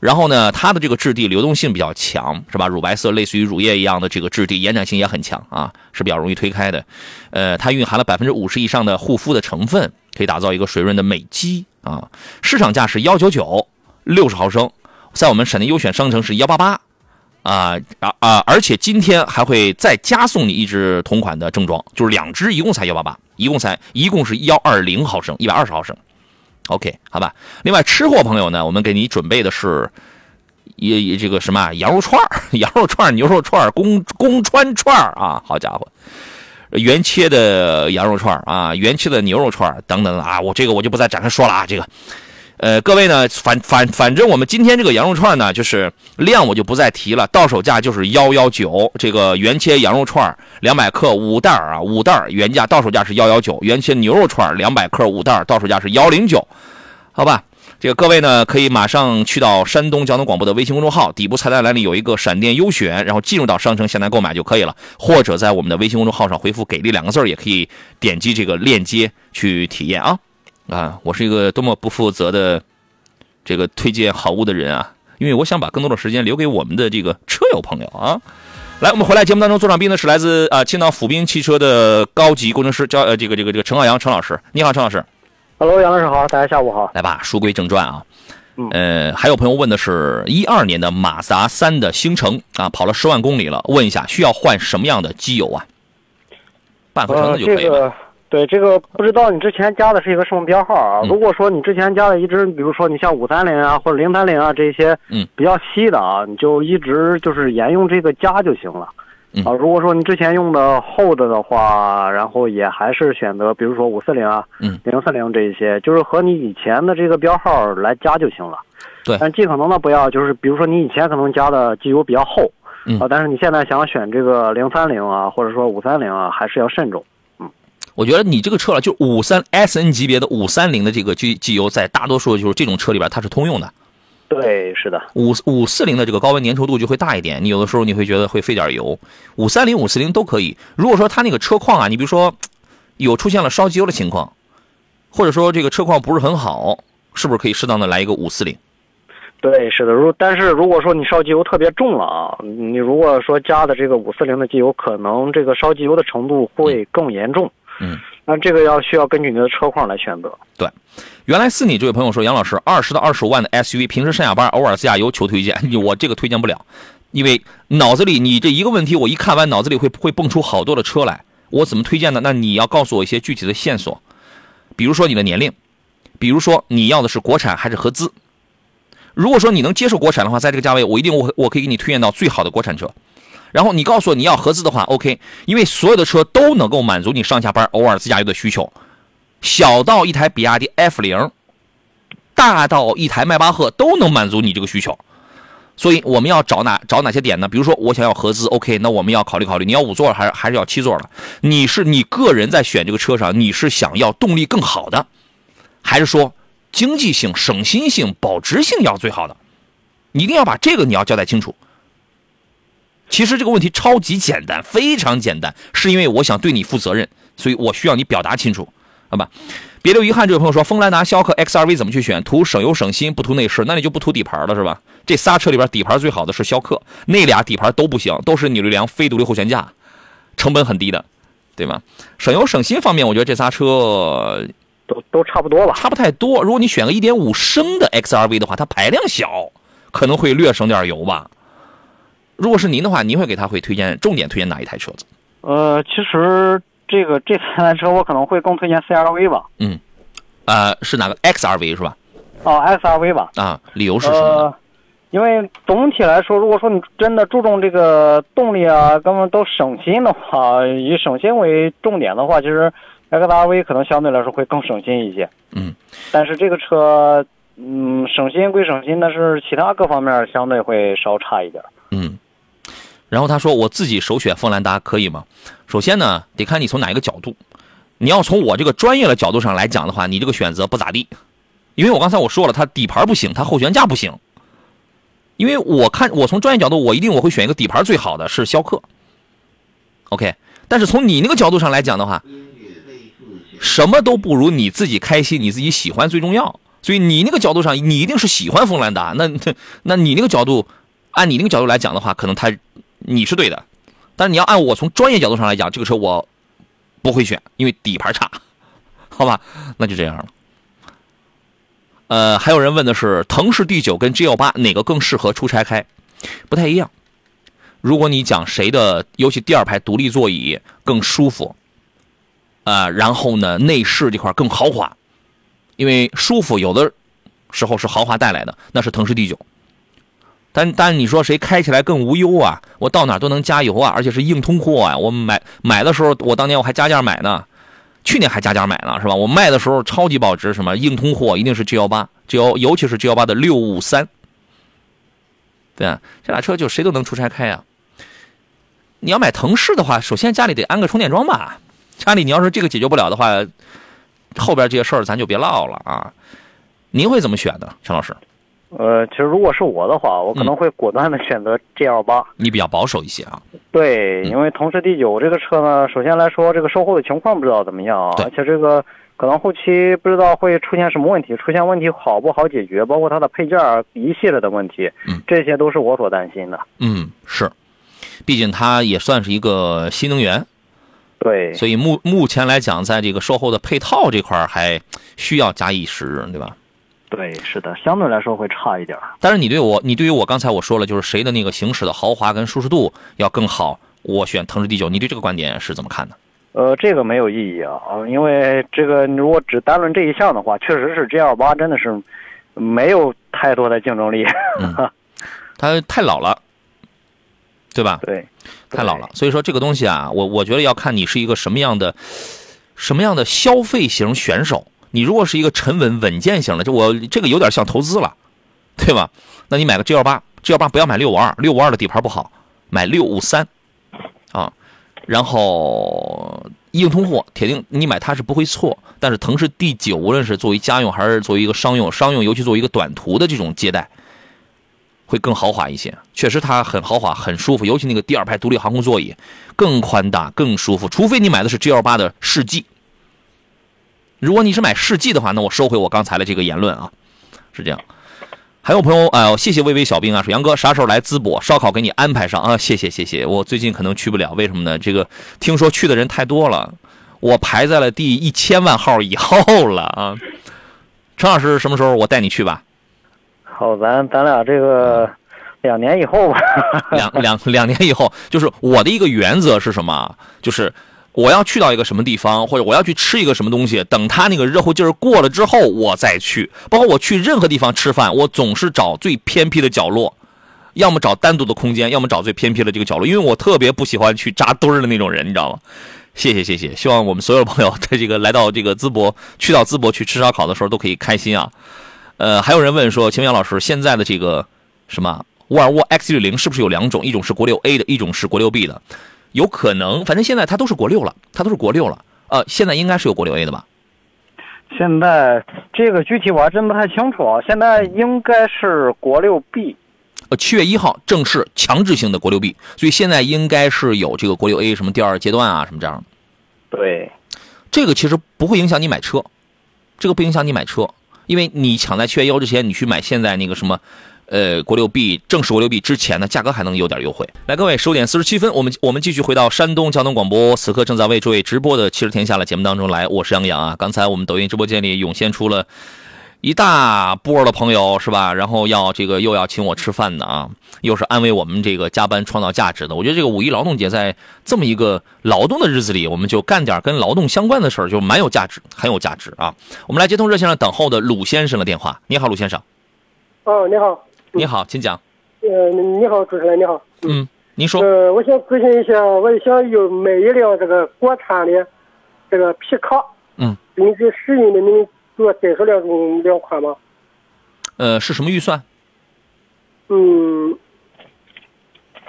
然后呢，它的这个质地流动性比较强，是吧？乳白色，类似于乳液一样的这个质地，延展性也很强啊，是比较容易推开的。呃，它蕴含了百分之五十以上的护肤的成分，可以打造一个水润的美肌啊。市场价是幺九九，六十毫升，在我们闪电优选商城是幺八八。啊啊啊！而且今天还会再加送你一支同款的正装，就是两支，一共才幺八八，一共才一共是幺二零毫升，一百二十毫升。OK，好吧。另外，吃货朋友呢，我们给你准备的是一这个什么羊肉串 羊肉串牛肉串公公川串啊，好家伙，原切的羊肉串啊，原切的牛肉串等等啊，我这个我就不再展开说了啊，这个。呃，各位呢，反反反正我们今天这个羊肉串呢，就是量我就不再提了，到手价就是幺幺九。这个原切羊肉串两百克五袋啊，五袋原价到手价是幺幺九。原切牛肉串两百克五袋到手价是幺零九，好吧？这个各位呢，可以马上去到山东交通广播的微信公众号，底部菜单栏里有一个闪电优选，然后进入到商城下单购买就可以了，或者在我们的微信公众号上回复“给力”两个字也可以点击这个链接去体验啊。啊，我是一个多么不负责的这个推荐好物的人啊！因为我想把更多的时间留给我们的这个车友朋友啊。来，我们回来节目当中，座上宾呢是来自啊青岛府滨汽车的高级工程师，叫呃这个这个这个陈浩洋陈老师。你好，陈老师。Hello，杨老师好，大家下午好。来吧，书归正传啊。呃，还有朋友问的是一二年的马自达三的星城啊，跑了十万公里了，问一下需要换什么样的机油啊？半合成的就可以了。对这个不知道你之前加的是一个什么标号啊？如果说你之前加的一直，比如说你像五三零啊或者零三零啊这些，嗯，比较稀的啊，你就一直就是沿用这个加就行了。啊，如果说你之前用的厚的的话，然后也还是选择比如说五四零啊，嗯，零四零这一些，就是和你以前的这个标号来加就行了。对，但尽可能的不要就是比如说你以前可能加的机油比较厚，啊，但是你现在想选这个零三零啊或者说五三零啊，还是要慎重。我觉得你这个车了，就五三 S N 级别的五三零的这个机机油，在大多数就是这种车里边它是通用的。对，是的。五五四零的这个高温粘稠度就会大一点，你有的时候你会觉得会费点油。五三零、五四零都可以。如果说它那个车况啊，你比如说有出现了烧机油的情况，或者说这个车况不是很好，是不是可以适当的来一个五四零？对，是的。如但是如果说你烧机油特别重了啊，你如果说加的这个五四零的机油，可能这个烧机油的程度会更严重。嗯，那这个要需要根据你的车况来选择。对，原来是你这位朋友说，杨老师，二十到二十五万的 SUV，平时上下班偶尔自驾游求推荐，我这个推荐不了，因为脑子里你这一个问题，我一看完脑子里会会蹦出好多的车来，我怎么推荐呢？那你要告诉我一些具体的线索，比如说你的年龄，比如说你要的是国产还是合资。如果说你能接受国产的话，在这个价位，我一定我我可以给你推荐到最好的国产车。然后你告诉我你要合资的话，OK，因为所有的车都能够满足你上下班偶尔自驾游的需求，小到一台比亚迪 F 零，大到一台迈巴赫都能满足你这个需求。所以我们要找哪找哪些点呢？比如说我想要合资，OK，那我们要考虑考虑，你要五座还是还是要七座的？你是你个人在选这个车上，你是想要动力更好的，还是说经济性、省心性、保值性要最好的？你一定要把这个你要交代清楚。其实这个问题超级简单，非常简单，是因为我想对你负责任，所以我需要你表达清楚，好吧？别留遗憾。这位朋友说，锋兰达、逍客、XRV 怎么去选？图省油省心，不图内饰，那你就不图底盘了，是吧？这仨车里边底盘最好的是逍客，那俩底盘都不行，都是扭力梁非独立后悬架，成本很低的，对吗？省油省心方面，我觉得这仨车都都差不多吧，差不太多。如果你选个1.5升的 XRV 的话，它排量小，可能会略省点油吧。如果是您的话，您会给他会推荐重点推荐哪一台车子？呃，其实这个这三台车我可能会更推荐 CRV 吧。嗯，呃，是哪个 XRV 是吧？哦，XRV 吧。啊，理由是什么？呃，因为总体来说，如果说你真的注重这个动力啊，根本都省心的话，以省心为重点的话，其实 XRV 可能相对来说会更省心一些。嗯，但是这个车，嗯，省心归省心，但是其他各方面相对会稍差一点。嗯。然后他说：“我自己首选锋兰达可以吗？首先呢，得看你从哪一个角度。你要从我这个专业的角度上来讲的话，你这个选择不咋地，因为我刚才我说了，它底盘不行，它后悬架不行。因为我看我从专业角度，我一定我会选一个底盘最好的是逍客。OK，但是从你那个角度上来讲的话，什么都不如你自己开心，你自己喜欢最重要。所以你那个角度上，你一定是喜欢锋兰达。那那你那个角度，按你那个角度来讲的话，可能它。”你是对的，但你要按我从专业角度上来讲，这个车我不会选，因为底盘差，好吧？那就这样了。呃，还有人问的是，腾势 D 九跟 G 幺八哪个更适合出差开？不太一样。如果你讲谁的，尤其第二排独立座椅更舒服，啊，然后呢，内饰这块更豪华，因为舒服有的时候是豪华带来的，那是腾势 D 九。但但你说谁开起来更无忧啊？我到哪都能加油啊，而且是硬通货啊！我买买的时候，我当年我还加价买呢，去年还加价买呢，是吧？我卖的时候超级保值，什么硬通货一定是 G 幺八，G 幺尤其是 G 幺八的六五三，对啊，这俩车就谁都能出差开啊。你要买腾势的话，首先家里得安个充电桩吧。家里你要是这个解决不了的话，后边这些事儿咱就别唠了啊。您会怎么选呢，陈老师？呃，其实如果是我的话，我可能会果断的选择 G L 八。你比较保守一些啊？对，因为同时 D 九这个车呢，首先来说，这个售后的情况不知道怎么样啊，而且这个可能后期不知道会出现什么问题，出现问题好不好解决，包括它的配件一系列的问题，嗯，这些都是我所担心的。嗯，是，毕竟它也算是一个新能源，对，所以目目前来讲，在这个售后的配套这块还需要加以时日，对吧？对，是的，相对来说会差一点。但是你对我，你对于我刚才我说了，就是谁的那个行驶的豪华跟舒适度要更好，我选腾势 D 九。你对这个观点是怎么看的？呃，这个没有意义啊，因为这个如果只单论这一项的话，确实是 G L 八真的是没有太多的竞争力。嗯，它太老了，对吧？对，太老了。所以说这个东西啊，我我觉得要看你是一个什么样的什么样的消费型选手。你如果是一个沉稳稳健型的，就我这个有点像投资了，对吧？那你买个 G 幺八，G 幺八不要买六五二，六五二的底盘不好，买六五三，啊，然后硬通货，铁定你买它是不会错。但是腾势 D 九，无论是作为家用还是作为一个商用，商用尤其作为一个短途的这种接待，会更豪华一些。确实它很豪华，很舒服，尤其那个第二排独立航空座椅更宽大、更舒服。除非你买的是 G 幺八的世纪。如果你是买世纪的话，那我收回我刚才的这个言论啊。是这样。还有朋友，哎呦，谢谢微微小兵啊，说杨哥啥时候来淄博烧烤给你安排上啊？谢谢谢谢，我最近可能去不了，为什么呢？这个听说去的人太多了，我排在了第一千万号以后了啊。陈老师什么时候我带你去吧？好，咱咱俩这个两年以后吧。两两两年以后，就是我的一个原则是什么？就是。我要去到一个什么地方，或者我要去吃一个什么东西，等他那个热乎劲儿过了之后，我再去。包括我去任何地方吃饭，我总是找最偏僻的角落，要么找单独的空间，要么找最偏僻的这个角落，因为我特别不喜欢去扎堆儿的那种人，你知道吗？谢谢谢谢，希望我们所有朋友在这个来到这个淄博，去到淄博去吃烧烤的时候都可以开心啊。呃，还有人问说，秦阳老师，现在的这个什么沃尔沃 X 六零是不是有两种，一种是国六 A 的，一种是国六 B 的？有可能，反正现在它都是国六了，它都是国六了。呃，现在应该是有国六 A 的吧？现在这个具体我还真不太清楚啊。现在应该是国六 B。呃，七月一号正式强制性的国六 B，所以现在应该是有这个国六 A 什么第二阶段啊什么这样的。对，这个其实不会影响你买车，这个不影响你买车，因为你抢在七月一号之前，你去买现在那个什么。呃，国六 B 正式国六 B 之前呢，价格还能有点优惠。来，各位，十五点四十七分，我们我们继续回到山东交通广播，此刻正在为诸位直播的《汽车天下》的节目当中来。我是杨洋啊。刚才我们抖音直播间里涌现出了一大波的朋友，是吧？然后要这个又要请我吃饭的啊，又是安慰我们这个加班创造价值的。我觉得这个五一劳动节在这么一个劳动的日子里，我们就干点跟劳动相关的事儿，就蛮有价值，很有价值啊。我们来接通热线上等候的鲁先生的电话。你好，鲁先生。哦，你好。你好，请讲。呃，你好，主持人，你好。嗯，您说。呃，我想咨询一下，我想有买一辆这个国产的这个皮卡。嗯。并且使用的，能给我介绍两种两款吗？呃，是什么预算？嗯，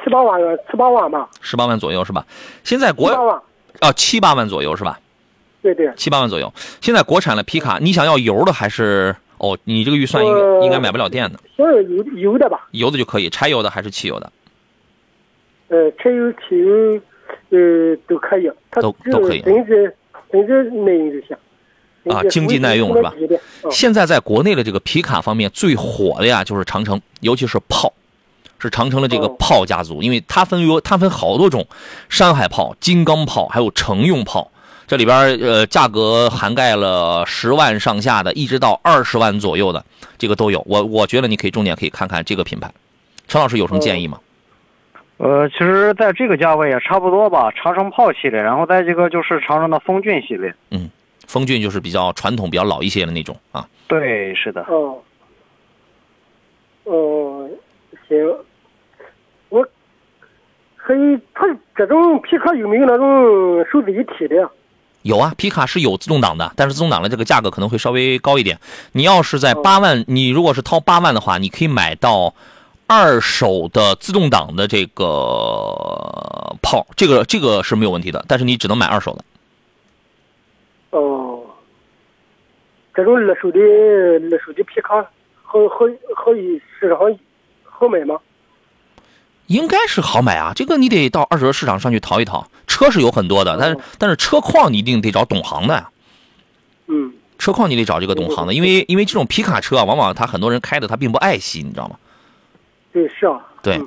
七八万，七八万吧。十八万左右是吧？现在国七八万。啊，七八万左右是吧？对对。七八万左右。现在国产的皮卡，你想要油的还是？哦，你这个预算应该应该买不了电的，所有油油的吧？油的就可以，柴油的还是汽油的？呃，柴油、汽油，呃，都可以。都都可以。甚至甚至耐用就行。啊，经济耐用是吧？现在在国内的这个皮卡方面最火的呀，就是长城，尤其是炮，是长城的这个炮家族，因为它分有它分好多种，山海炮、金刚炮，还有乘用炮。这里边呃，价格涵盖了十万上下的，一直到二十万左右的，这个都有。我我觉得你可以重点可以看看这个品牌。陈老师有什么建议吗？呃，其实在这个价位也差不多吧，长城炮系列，然后再这个就是长城的风骏系列。嗯，风骏就是比较传统、比较老一些的那种啊。对，是的。哦。哦，行。我可以，它这种皮卡有没有那种手自一体的？有啊，皮卡是有自动挡的，但是自动挡的这个价格可能会稍微高一点。你要是在八万，你如果是掏八万的话，你可以买到二手的自动挡的这个炮，这个这个是没有问题的，但是你只能买二手的。哦，这种二手的二手的皮卡好好好一市场好买吗？应该是好买啊，这个你得到二手车市场上去淘一淘。车是有很多的，但是但是车况你一定得找懂行的呀。嗯，车况你得找这个懂行的，因为因为这种皮卡车啊，往往他很多人开的他并不爱惜，你知道吗？对，是啊。对。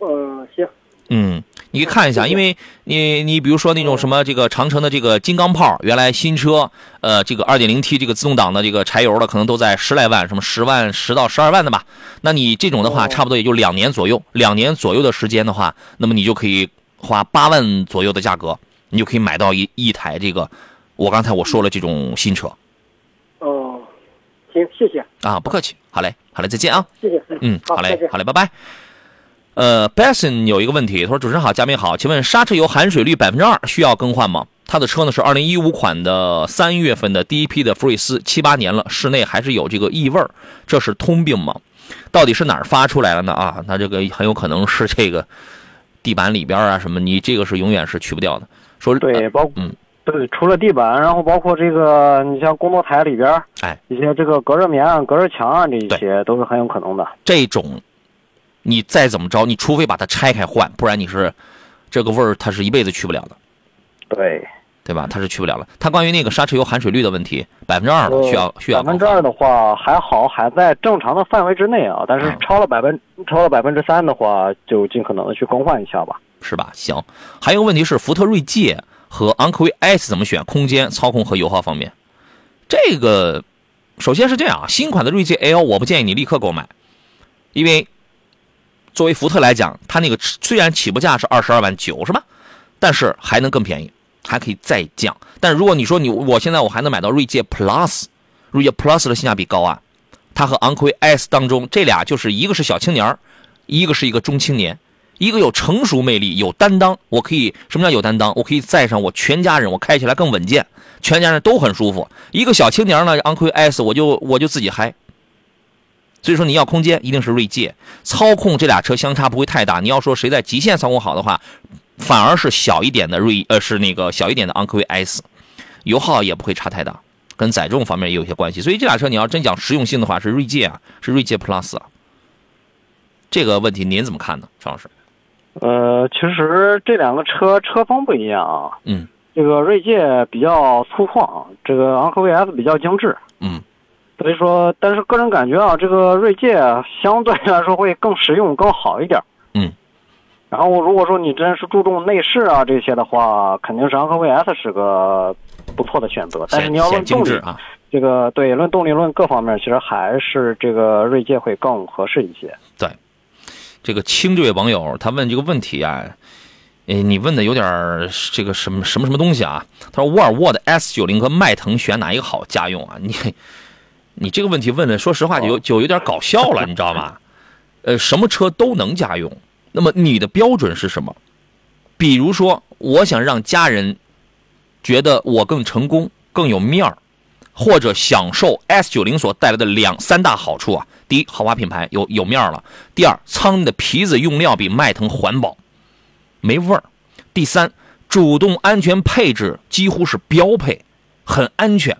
嗯，行。嗯，你看一下，因为你你比如说那种什么这个长城的这个金刚炮，原来新车，呃，这个二点零 T 这个自动挡的这个柴油的，可能都在十来万，什么十万十到十二万的吧。那你这种的话，差不多也就两年左右，两年左右的时间的话，那么你就可以花八万左右的价格，你就可以买到一一台这个，我刚才我说了这种新车。哦，行，谢谢。啊，不客气，好嘞，好嘞，再见啊。谢谢。嗯，好嘞，好嘞，拜拜。呃 b e s s o n 有一个问题，他说：“主持人好，嘉宾好，请问刹车油含水率百分之二需要更换吗？他的车呢是二零一五款的三月份的第一批的福睿斯，七八年了，室内还是有这个异味这是通病吗？到底是哪儿发出来了呢？啊，那这个很有可能是这个地板里边啊什么，你这个是永远是去不掉的。说对，包嗯对，除了地板，然后包括这个你像工作台里边，哎，一些这个隔热棉、隔热墙啊，这一些都是很有可能的。这种。你再怎么着，你除非把它拆开换，不然你是这个味儿，它是一辈子去不了的。对，对吧？它是去不了了。它关于那个刹车油含水率的问题，百分之二需要需要百分之二的话还好，还在正常的范围之内啊。但是超了百分超了百分之三的话，就尽可能的去更换一下吧，是吧？行。还有个问题是，福特锐界和昂科威 S 怎么选？空间、操控和油耗方面，这个首先是这样啊，新款的锐界 L 我不建议你立刻购买，因为。作为福特来讲，它那个虽然起步价是二十二万九，是吧？但是还能更便宜，还可以再降。但如果你说你我现在我还能买到锐界 Plus，锐界 Plus 的性价比高啊，它和昂科威 S 当中这俩就是一个是小青年一个是一个中青年，一个有成熟魅力，有担当。我可以什么叫有担当？我可以载上我全家人，我开起来更稳健，全家人都很舒服。一个小青年呢，昂科威 S 我就我就自己嗨。所以说你要空间，一定是锐界。操控这俩车相差不会太大。你要说谁在极限操控好的话，反而是小一点的锐，呃，是那个小一点的昂科威 S，油耗也不会差太大，跟载重方面也有些关系。所以这俩车你要真讲实用性的话，是锐界啊，是锐界 Plus 啊。这个问题您怎么看呢，张老师？呃，其实这两个车车风不一样啊。嗯。这个锐界比较粗犷，这个昂科威 S 比较精致。嗯。所以说，但是个人感觉啊，这个锐界相对来说会更实用、更好一点。嗯。然后，如果说你真是注重内饰啊这些的话，肯定是昂科威 S 是个不错的选择。但是你要论动力啊，这个对论动力论各方面，其实还是这个锐界会更合适一些。对，这个青这位网友他问这个问题啊，诶，你问的有点这个什么什么什么东西啊？他说沃尔沃的 S 九零和迈腾选哪一个好家用啊？你。你这个问题问的，说实话就有就有点搞笑了，你知道吗？呃，什么车都能家用，那么你的标准是什么？比如说，我想让家人觉得我更成功、更有面儿，或者享受 S 九零所带来的两三大好处啊。第一，豪华品牌有有面儿了；第二，舱内的皮子用料比迈腾环保，没味儿；第三，主动安全配置几乎是标配，很安全。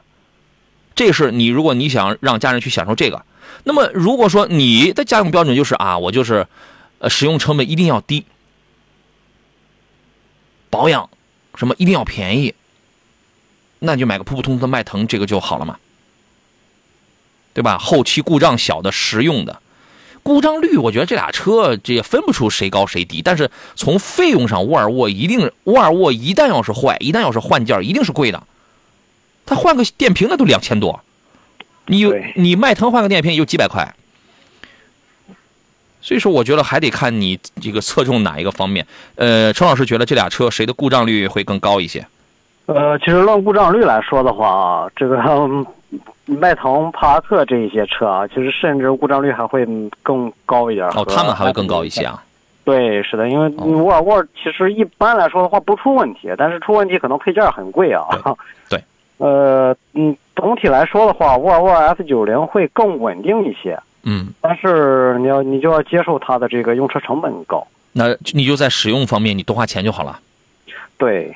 这是你，如果你想让家人去享受这个，那么如果说你的家用标准就是啊，我就是，呃，使用成本一定要低，保养什么一定要便宜，那你就买个普普通通的迈腾这个就好了嘛，对吧？后期故障小的实用的，故障率我觉得这俩车这也分不出谁高谁低，但是从费用上，沃尔沃一定沃尔沃一旦要是坏，一旦要是换件一定是贵的。他换个电瓶那都两千多，你有你迈腾换个电瓶也就几百块，所以说我觉得还得看你这个侧重哪一个方面。呃，陈老师觉得这俩车谁的故障率会更高一些？呃，其实论故障率来说的话，这个 迈腾、帕萨特这一些车啊，其实甚至故障率还会更高一点。哦，他们还会更高一些啊？对，是的，因为沃尔沃其实一般来说的话不出问题，但是出问题可能配件很贵啊。对。呃，嗯，总体来说的话，沃尔沃 S 九零会更稳定一些。嗯，但是你要你就要接受它的这个用车成本高。那你就在使用方面，你多花钱就好了。对，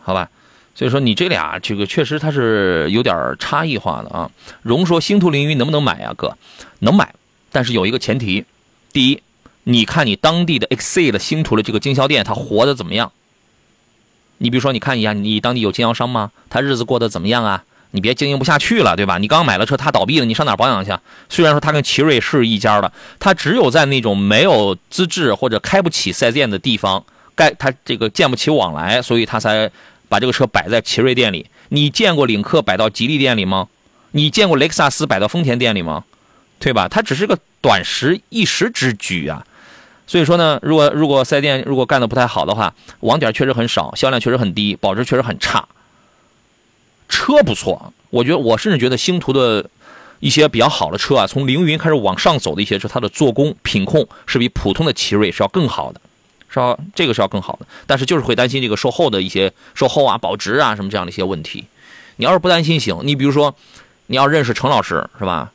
好吧。所以说你这俩这个确实它是有点差异化的啊。荣说星途凌云能不能买啊，哥？能买，但是有一个前提，第一，你看你当地的 XC 的星途的这个经销店，它活的怎么样？你比如说，你看一下，你当地有经销商吗？他日子过得怎么样啊？你别经营不下去了，对吧？你刚买了车，他倒闭了，你上哪保养去？虽然说他跟奇瑞是一家的，他只有在那种没有资质或者开不起四 S 店的地方，该他这个建不起往来，所以他才把这个车摆在奇瑞店里。你见过领克摆到吉利店里吗？你见过雷克萨斯摆到丰田店里吗？对吧？他只是个短时一时之举啊。所以说呢，如果如果四 S 店如果干的不太好的话，网点确实很少，销量确实很低，保值确实很差。车不错，我觉得我甚至觉得星途的一些比较好的车啊，从凌云开始往上走的一些车，它的做工品控是比普通的奇瑞是要更好的，是吧？这个是要更好的，但是就是会担心这个售后的一些售后啊、保值啊什么这样的一些问题。你要是不担心行，你比如说你要认识陈老师是吧？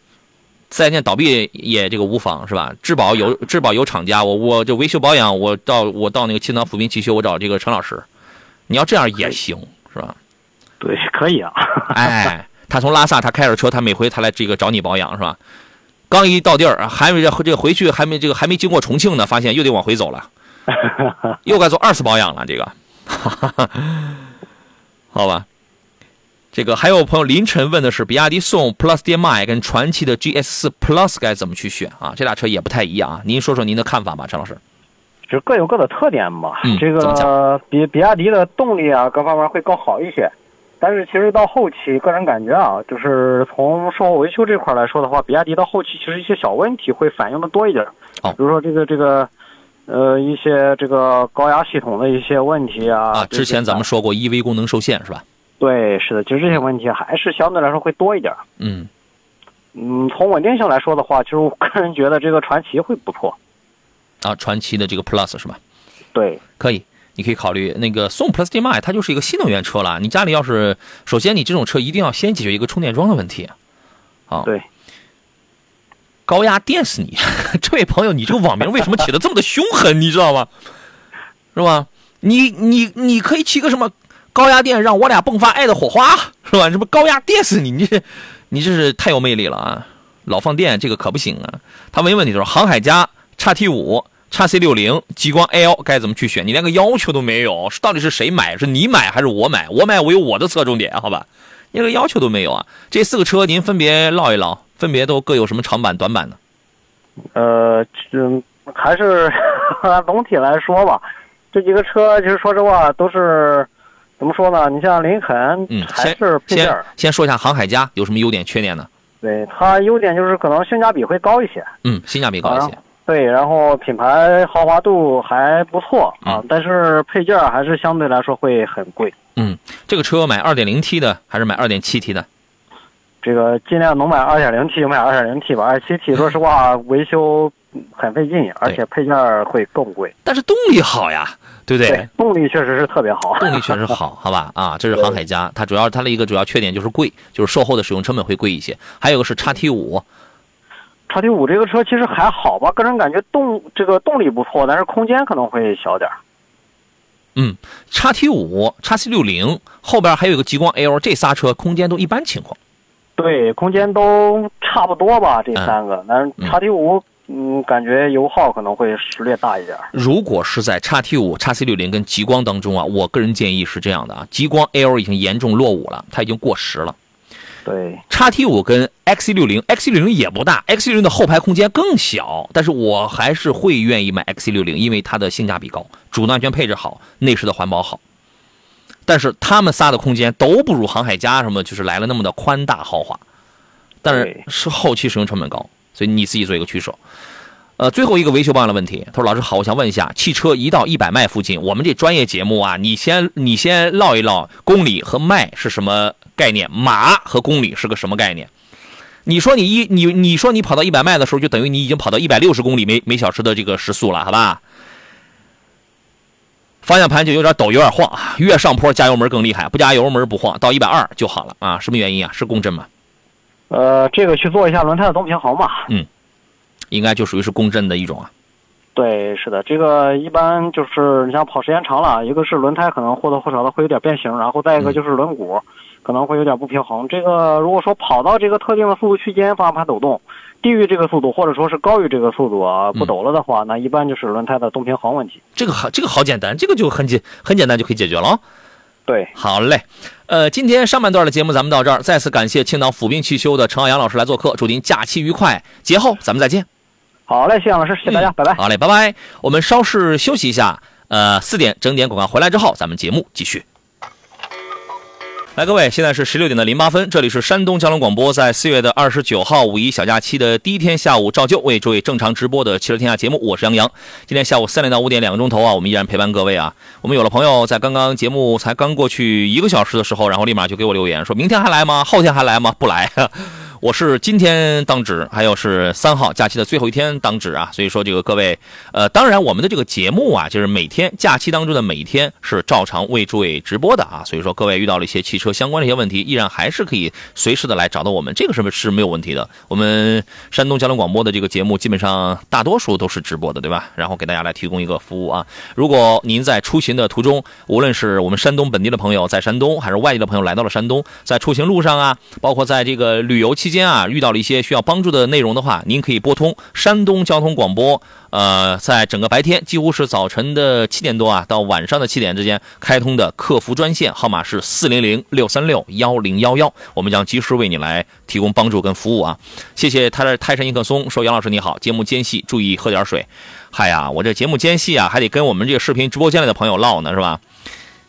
四 S 店倒闭也这个无妨是吧？质保有质保有厂家，我我就维修保养，我到我到那个青岛抚平汽修，我找这个陈老师。你要这样也行是吧？对，可以啊。哎，他从拉萨他开着车，他每回他来这个找你保养是吧？刚一到地儿，还没这这个回去还没这个还没经过重庆呢，发现又得往回走了，又该做二次保养了这个。好吧。这个还有朋友凌晨问的是，比亚迪宋 Plus DM-i 跟传祺的 GS 4 Plus 该怎么去选啊？这俩车也不太一样啊，您说说您的看法吧，陈老师。就各有各的特点嘛。嗯这个比比亚迪的动力啊，各方面会更好一些。但是其实到后期，个人感觉啊，就是从售后维修这块来说的话，比亚迪到后期其实一些小问题会反映的多一点。哦比如说这个这个，呃，一些这个高压系统的一些问题啊。啊，之前咱们说过 EV 功能受限是吧？对，是的，其实这些问题还是相对来说会多一点。嗯，嗯，从稳定性来说的话，其实我个人觉得这个传奇会不错。啊，传奇的这个 Plus 是吧？对，可以，你可以考虑那个宋 Plus DM-i，它就是一个新能源车了。你家里要是首先你这种车一定要先解决一个充电桩的问题。啊，对，高压电死你！这位朋友，你这个网名为什么起的这么的凶狠？你知道吗？是吧？你你你可以起个什么高压电让我俩迸发爱的火花，是吧？这不高压电死你？你这你这是太有魅力了啊！老放电这个可不行啊！他问问题就是航海家、叉 T 五、叉 C 六零、极光 L 该怎么去选？你连个要求都没有，到底是谁买？是你买还是我买？我买我有我的侧重点，好吧？你连个要求都没有啊！这四个车您分别唠一唠，分别都各有什么长板、短板呢？呃，嗯，还是 总体来说吧，这几个车其实说实话都是怎么说呢？你像林肯，嗯，还是配件先儿，先说一下航海家有什么优点、缺点呢？对它优点就是可能性价比会高一些，嗯，性价比高一些。对，然后品牌豪华度还不错啊，但是配件儿还是相对来说会很贵。嗯，这个车买 2.0T 的还是买 2.7T 的？这个尽量能买 2.0T 就买 2.0T 吧，2.7T 说实话维修很费劲，而且配件儿会更贵。但是动力好呀，对不对？对，动力确实是特别好。动力确实好，好吧？啊，这是航海家，它主要它的一个主要缺点就是贵，就是售后的使用成本会贵一些。还有个是叉 T 五，叉 T 五这个车其实还好吧，个人感觉动这个动力不错，但是空间可能会小点儿。嗯，叉 T 五、叉 C 六零后边还有一个极光 L，这仨车空间都一般情况。对，空间都差不多吧，这三个。但是嗯叉 T 五，嗯，感觉油耗可能会略大一点。如果是在叉 T 五、叉 C 六零跟极光当中啊，我个人建议是这样的啊，极光 L 已经严重落伍了，它已经过时了。对，叉 T 五跟 XC 六零，XC 六零也不大，XC 六零的后排空间更小，但是我还是会愿意买 XC 六零，因为它的性价比高，主动安全配置好，内饰的环保好。但是他们仨的空间都不如航海家什么，就是来了那么的宽大豪华，但是是后期使用成本高，所以你自己做一个取舍。呃，最后一个维修保养的问题，他说：“老师好，我想问一下，汽车一到一百迈附近，我们这专业节目啊，你先你先唠一唠公里和迈是什么概念，马和公里是个什么概念？你说你一你你说你跑到一百迈的时候，就等于你已经跑到一百六十公里每每小时的这个时速了，好吧？方向盘就有点抖，有点晃，越上坡加油门更厉害，不加油门不晃，到一百二就好了啊？什么原因啊？是共振吗？呃，这个去做一下轮胎的总平衡嘛。应该就属于是共振的一种啊。对，是的，这个一般就是你像跑时间长了，一个是轮胎可能或多或少的会有点变形，然后再一个就是轮毂可能会有点不平衡。这个如果说跑到这个特定的速度区间，方向盘抖动，低于这个速度或者说是高于这个速度啊不抖了的话，那一般就是轮胎的动平衡问题。这个好，这个好简单，这个就很简很简单就可以解决了啊。对，好嘞，呃，今天上半段的节目咱们到这儿，再次感谢青岛府滨汽修的陈浩洋老师来做客，祝您假期愉快，节后咱们再见。好嘞，谢谢老师，谢谢大家，拜拜。好嘞，拜拜。我们稍事休息一下，呃，四点整点广告回来之后，咱们节目继续。来，各位，现在是十六点的零八分，这里是山东交通广播，在四月的二十九号五一小假期的第一天下午，照旧为诸位正常直播的汽车天下节目，我是杨洋。今天下午三点到五点两个钟头啊，我们依然陪伴各位啊。我们有了朋友在刚刚节目才刚过去一个小时的时候，然后立马就给我留言，说明天还来吗？后天还来吗？不来。我是今天当值，还有是三号假期的最后一天当值啊，所以说这个各位，呃，当然我们的这个节目啊，就是每天假期当中的每一天是照常为诸位直播的啊，所以说各位遇到了一些汽车相关的一些问题，依然还是可以随时的来找到我们，这个是是没有问题的。我们山东交通广播的这个节目基本上大多数都是直播的，对吧？然后给大家来提供一个服务啊。如果您在出行的途中，无论是我们山东本地的朋友在山东，还是外地的朋友来到了山东，在出行路上啊，包括在这个旅游期。期间啊遇到了一些需要帮助的内容的话，您可以拨通山东交通广播。呃，在整个白天，几乎是早晨的七点多啊，到晚上的七点之间开通的客服专线号码是四零零六三六幺零幺幺，我们将及时为你来提供帮助跟服务啊。谢谢他的泰山一棵松说杨老师你好，节目间隙注意喝点水。嗨呀，我这节目间隙啊，还得跟我们这个视频直播间里的朋友唠呢，是吧？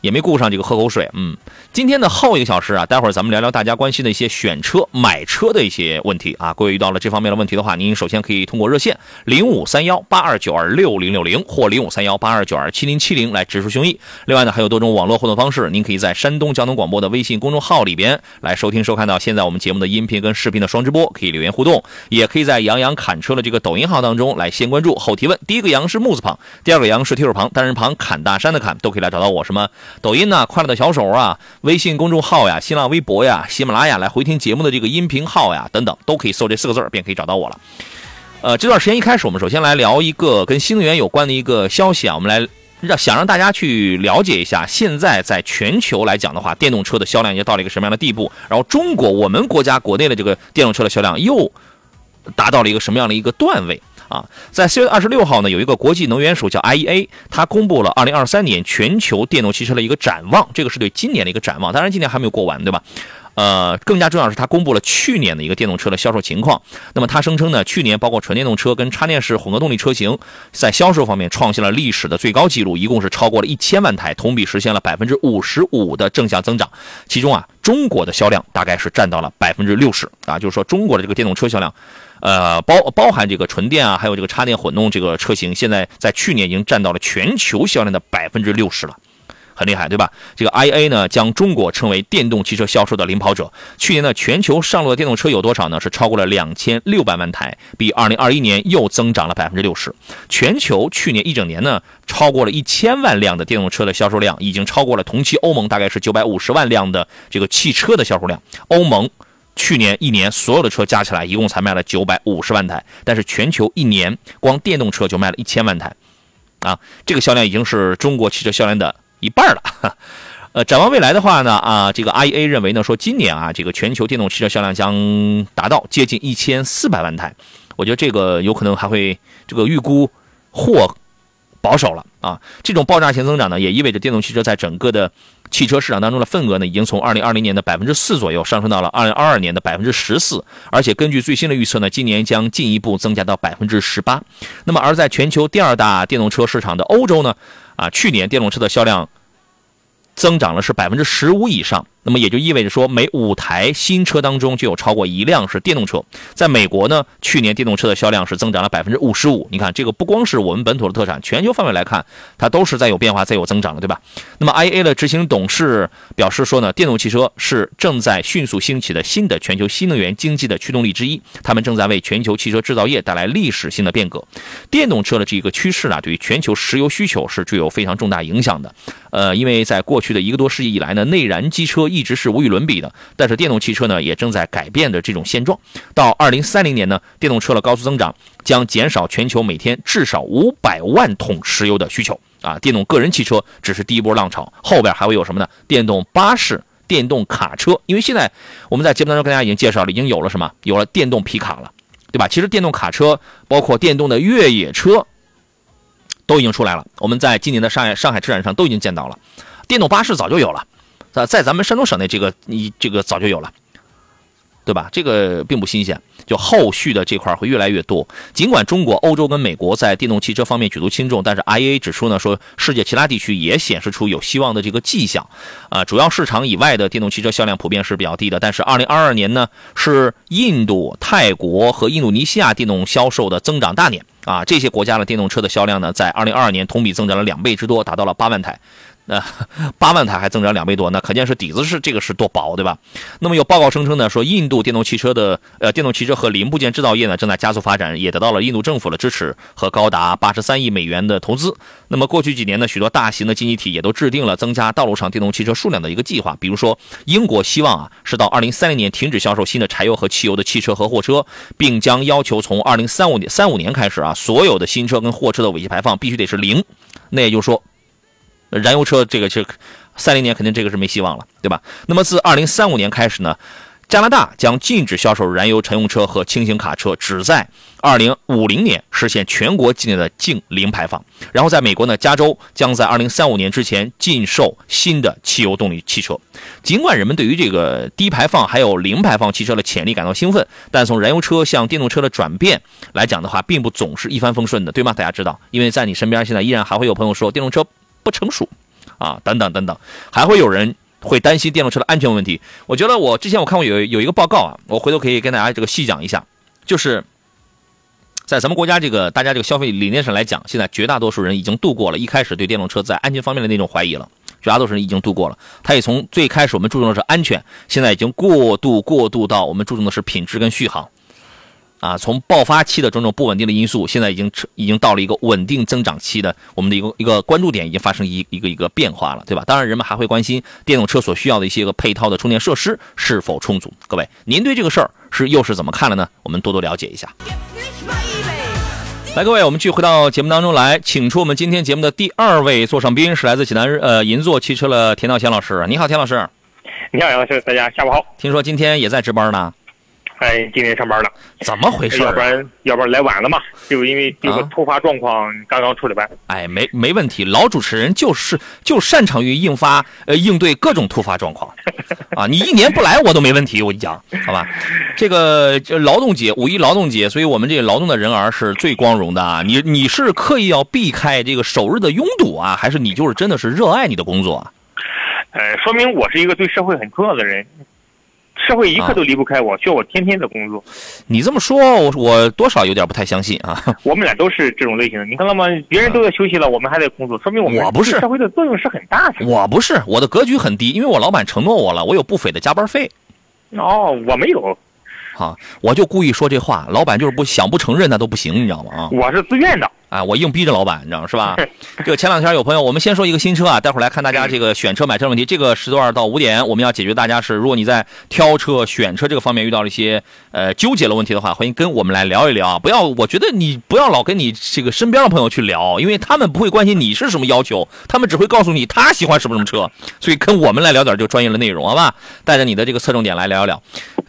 也没顾上这个喝口水，嗯，今天的后一个小时啊，待会儿咱们聊聊大家关心的一些选车、买车的一些问题啊。各位遇到了这方面的问题的话，您首先可以通过热线零五三幺八二九二六零六零或零五三幺八二九二七零七零来直抒胸臆。另外呢，还有多种网络互动方式，您可以在山东交通广播的微信公众号里边来收听收看到现在我们节目的音频跟视频的双直播，可以留言互动，也可以在杨洋侃车的这个抖音号当中来先关注后提问。第一个杨是木字旁，第二个杨是提手旁，单人旁侃大山的侃，都可以来找到我。什么抖音呢？快乐的小手啊，微信公众号呀，新浪微博呀，喜马拉雅来回听节目的这个音频号呀，等等，都可以搜这四个字便可以找到我了。呃，这段时间一开始，我们首先来聊一个跟新能源有关的一个消息啊，我们来让想让大家去了解一下，现在在全球来讲的话，电动车的销量已经到了一个什么样的地步？然后中国我们国家国内的这个电动车的销量又达到了一个什么样的一个段位？啊，在四月二十六号呢，有一个国际能源署叫 IEA，它公布了二零二三年全球电动汽车的一个展望，这个是对今年的一个展望。当然，今年还没有过完，对吧？呃，更加重要的是它公布了去年的一个电动车的销售情况。那么，它声称呢，去年包括纯电动车跟插电式混合动力车型在销售方面创下了历史的最高纪录，一共是超过了一千万台，同比实现了百分之五十五的正向增长。其中啊，中国的销量大概是占到了百分之六十啊，就是说中国的这个电动车销量。呃，包包含这个纯电啊，还有这个插电混动这个车型，现在在去年已经占到了全球销量的百分之六十了，很厉害，对吧？这个 IA 呢，将中国称为电动汽车销售的领跑者。去年呢，全球上路的电动车有多少呢？是超过了两千六百万台，比二零二一年又增长了百分之六十。全球去年一整年呢，超过了一千万辆的电动车的销售量，已经超过了同期欧盟大概是九百五十万辆的这个汽车的销售量。欧盟。去年一年所有的车加起来，一共才卖了九百五十万台，但是全球一年光电动车就卖了一千万台，啊，这个销量已经是中国汽车销量的一半了。呃，展望未来的话呢，啊，这个 IEA 认为呢，说今年啊，这个全球电动汽车销量将达到接近一千四百万台，我觉得这个有可能还会这个预估或保守了啊。这种爆炸性增长呢，也意味着电动汽车在整个的。汽车市场当中的份额呢，已经从二零二零年的百分之四左右上升到了二零二二年的百分之十四，而且根据最新的预测呢，今年将进一步增加到百分之十八。那么，而在全球第二大电动车市场的欧洲呢，啊，去年电动车的销量。增长了是百分之十五以上，那么也就意味着说，每五台新车当中就有超过一辆是电动车。在美国呢，去年电动车的销量是增长了百分之五十五。你看，这个不光是我们本土的特产，全球范围来看，它都是在有变化、在有增长的，对吧？那么 IA 的执行董事表示说呢，电动汽车是正在迅速兴起的新的全球新能源经济的驱动力之一，他们正在为全球汽车制造业带来历史性的变革。电动车的这一个趋势呢，对于全球石油需求是具有非常重大影响的。呃，因为在过。去的一个多世纪以来呢，内燃机车一直是无与伦比的，但是电动汽车呢也正在改变着这种现状。到二零三零年呢，电动车的高速增长将减少全球每天至少五百万桶石油的需求啊！电动个人汽车只是第一波浪潮，后边还会有什么呢？电动巴士、电动卡车，因为现在我们在节目当中跟大家已经介绍了，已经有了什么？有了电动皮卡了，对吧？其实电动卡车包括电动的越野车都已经出来了，我们在今年的上海上海车展上都已经见到了。电动巴士早就有了，在在咱们山东省内，这个你这个早就有了，对吧？这个并不新鲜，就后续的这块会越来越多。尽管中国、欧洲跟美国在电动汽车方面举足轻重，但是 IAA 指出呢，说世界其他地区也显示出有希望的这个迹象。啊，主要市场以外的电动汽车销量普遍是比较低的，但是2022年呢是印度、泰国和印度尼西亚电动销售的增长大年啊，这些国家的电动车的销量呢，在2022年同比增长了两倍之多，达到了八万台。那八万台还增长两倍多，那可见是底子是这个是多薄，对吧？那么有报告声称呢，说印度电动汽车的呃电动汽车和零部件制造业呢正在加速发展，也得到了印度政府的支持和高达八十三亿美元的投资。那么过去几年呢，许多大型的经济体也都制定了增加道路上电动汽车数量的一个计划。比如说，英国希望啊是到二零三零年停止销售新的柴油和汽油的汽车和货车，并将要求从二零三五年三五年开始啊，所有的新车跟货车的尾气排放必须得是零。那也就是说。燃油车这个是三零年肯定这个是没希望了，对吧？那么自二零三五年开始呢，加拿大将禁止销售燃油乘用车和轻型卡车，旨在2050年实现全国境内的净零排放。然后，在美国呢，加州将在2035年之前禁售新的汽油动力汽车。尽管人们对于这个低排放还有零排放汽车的潜力感到兴奋，但从燃油车向电动车的转变来讲的话，并不总是一帆风顺的，对吗？大家知道，因为在你身边现在依然还会有朋友说电动车不成熟，啊，等等等等，还会有人。会担心电动车的安全问题。我觉得我之前我看过有有一个报告啊，我回头可以跟大家这个细讲一下。就是在咱们国家这个大家这个消费理念上来讲，现在绝大多数人已经度过了一开始对电动车在安全方面的那种怀疑了。绝大多数人已经度过了，他也从最开始我们注重的是安全，现在已经过度过渡到我们注重的是品质跟续航。啊，从爆发期的种种不稳定的因素，现在已经已经到了一个稳定增长期的，我们的一个一个关注点已经发生一一个一个变化了，对吧？当然，人们还会关心电动车所需要的一些个配套的充电设施是否充足。各位，您对这个事儿是又是怎么看的呢？我们多多了解一下。来，各位，我们继续回到节目当中来，请出我们今天节目的第二位座上宾，是来自济南呃银座汽车的田道贤老师。你好，田老师。你好，杨老师，大家下午好。听说今天也在值班呢。哎，今天上班了，怎么回事？要不然要不然来晚了嘛？就因为这个突发状况，刚刚处理完。哎，没没问题，老主持人就是就擅长于应发呃应对各种突发状况 啊！你一年不来我都没问题，我跟你讲，好吧？这个劳动节，五一劳动节，所以我们这个劳动的人儿是最光荣的啊！你你是刻意要避开这个首日的拥堵啊，还是你就是真的是热爱你的工作啊？呃，说明我是一个对社会很重要的人。社会一刻都离不开我，需要我天天的工作。你这么说，我我多少有点不太相信啊。我们俩都是这种类型的，你看到吗？别人都在休息了，我们还在工作，说明我们我不是社会的作用是很大的。我不是，我的格局很低，因为我老板承诺我了，我有不菲的加班费。哦，我没有。啊，我就故意说这话，老板就是不想不承认那都不行，你知道吗？啊，我是自愿的。啊，我硬逼着老板，你知道是吧？这个前两天有朋友，我们先说一个新车啊，待会儿来看大家这个选车买车问题。这个时段到五点，我们要解决大家是，如果你在挑车选车这个方面遇到了一些呃纠结的问题的话，欢迎跟我们来聊一聊啊。不要，我觉得你不要老跟你这个身边的朋友去聊，因为他们不会关心你是什么要求，他们只会告诉你他喜欢什么什么车。所以跟我们来聊点这个专业的内容，好吧？带着你的这个侧重点来聊一聊。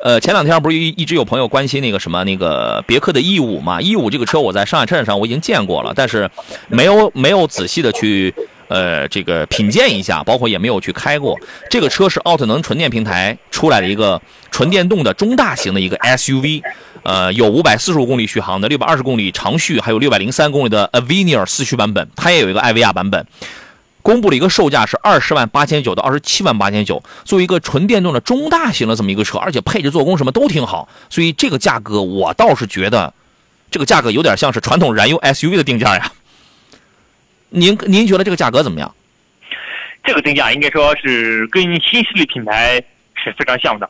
呃，前两天不是一一直有朋友关心那个什么那个别克的 E 五嘛？E 五这个车我在上海车展上我已经见过了，但是。没有没有仔细的去呃这个品鉴一下，包括也没有去开过。这个车是奥特能纯电平台出来的一个纯电动的中大型的一个 SUV，呃，有五百四十五公里续航的，六百二十公里长续，还有六百零三公里的 Avenir 四驱版本，它也有一个艾维亚版本。公布了一个售价是二十万八千九到二十七万八千九，作为一个纯电动的中大型的这么一个车，而且配置、做工什么都挺好，所以这个价格我倒是觉得，这个价格有点像是传统燃油 SUV 的定价呀。您您觉得这个价格怎么样？这个定价应该说是跟新势力品牌是非常像的，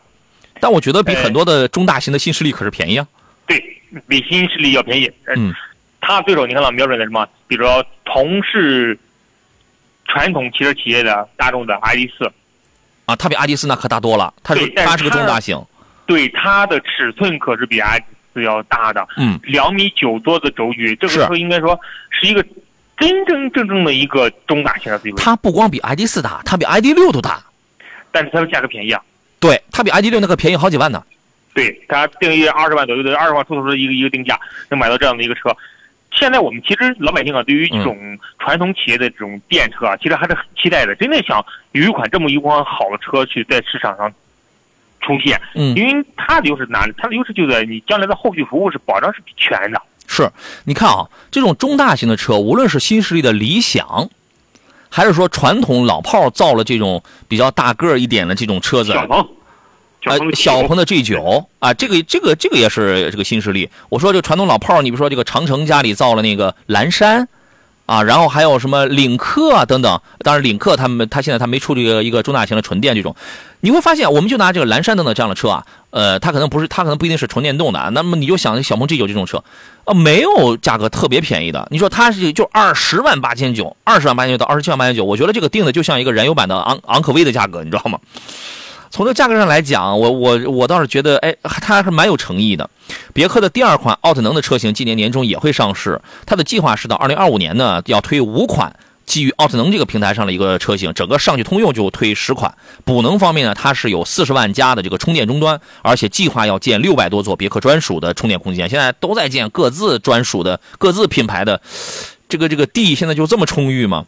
但我觉得比很多的中大型的新势力可是便宜啊。对比新势力要便宜。嗯，它对手你看到瞄准的什么？比如说同是传统汽车企业的大众的 ID 四啊，它比 ID 四那可大多了。它是它是个中大型。对它的尺寸可是比 ID 四要大的。嗯，两米九多的轴距，这个车应该说是一个。真真正正的一个中大型的 SUV，它不光比 ID 四大，它比 ID 六都大，但是它的价格便宜啊。对，它比 ID 六那个便宜好几万呢。对，它定义二十万左右的二十万出头的一个一个定价，能买到这样的一个车。现在我们其实老百姓啊，对于这种传统企业的这种电车啊，其实还是很期待的，真的想有一款这么一款好的车去在市场上出现。嗯，因为它的优势哪里？它的优势就在你将来的后续服务是保障是全的。是，你看啊，这种中大型的车，无论是新势力的理想，还是说传统老炮造了这种比较大个一点的这种车子，小鹏，呃，小鹏的 G 九啊，这个这个这个也是这个新势力。我说这个传统老炮儿你比如说这个长城家里造了那个蓝山。啊，然后还有什么领克啊等等，当然领克他们他现在他没出这个一个中大型的纯电这种，你会发现，我们就拿这个蓝山等等这样的车啊，呃，它可能不是，它可能不一定是纯电动的，那么你就想小鹏 G 九这种车，呃，没有价格特别便宜的，你说它是就二十万八千九，二十万八千九到二十七万八千九，我觉得这个定的就像一个燃油版的昂昂科威的价格，你知道吗？从这价格上来讲，我我我倒是觉得，哎，它还是蛮有诚意的。别克的第二款奥特能的车型今年年中也会上市，它的计划是到二零二五年呢要推五款基于奥特能这个平台上的一个车型，整个上汽通用就推十款。补能方面呢，它是有四十万加的这个充电终端，而且计划要建六百多座别克专属的充电空间。现在都在建各自专属的、各自品牌的，这个这个地现在就这么充裕吗？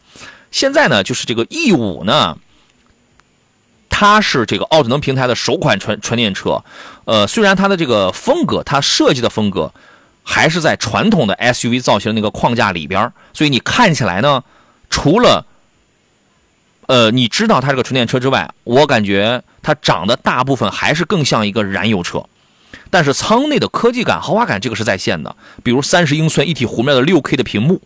现在呢，就是这个 E 五呢，它是这个奥特能平台的首款纯纯电车。呃，虽然它的这个风格，它设计的风格。还是在传统的 SUV 造型的那个框架里边，所以你看起来呢，除了，呃，你知道它是个纯电车之外，我感觉它长得大部分还是更像一个燃油车。但是舱内的科技感、豪华感这个是在线的，比如三十英寸一体弧面的六 K 的屏幕。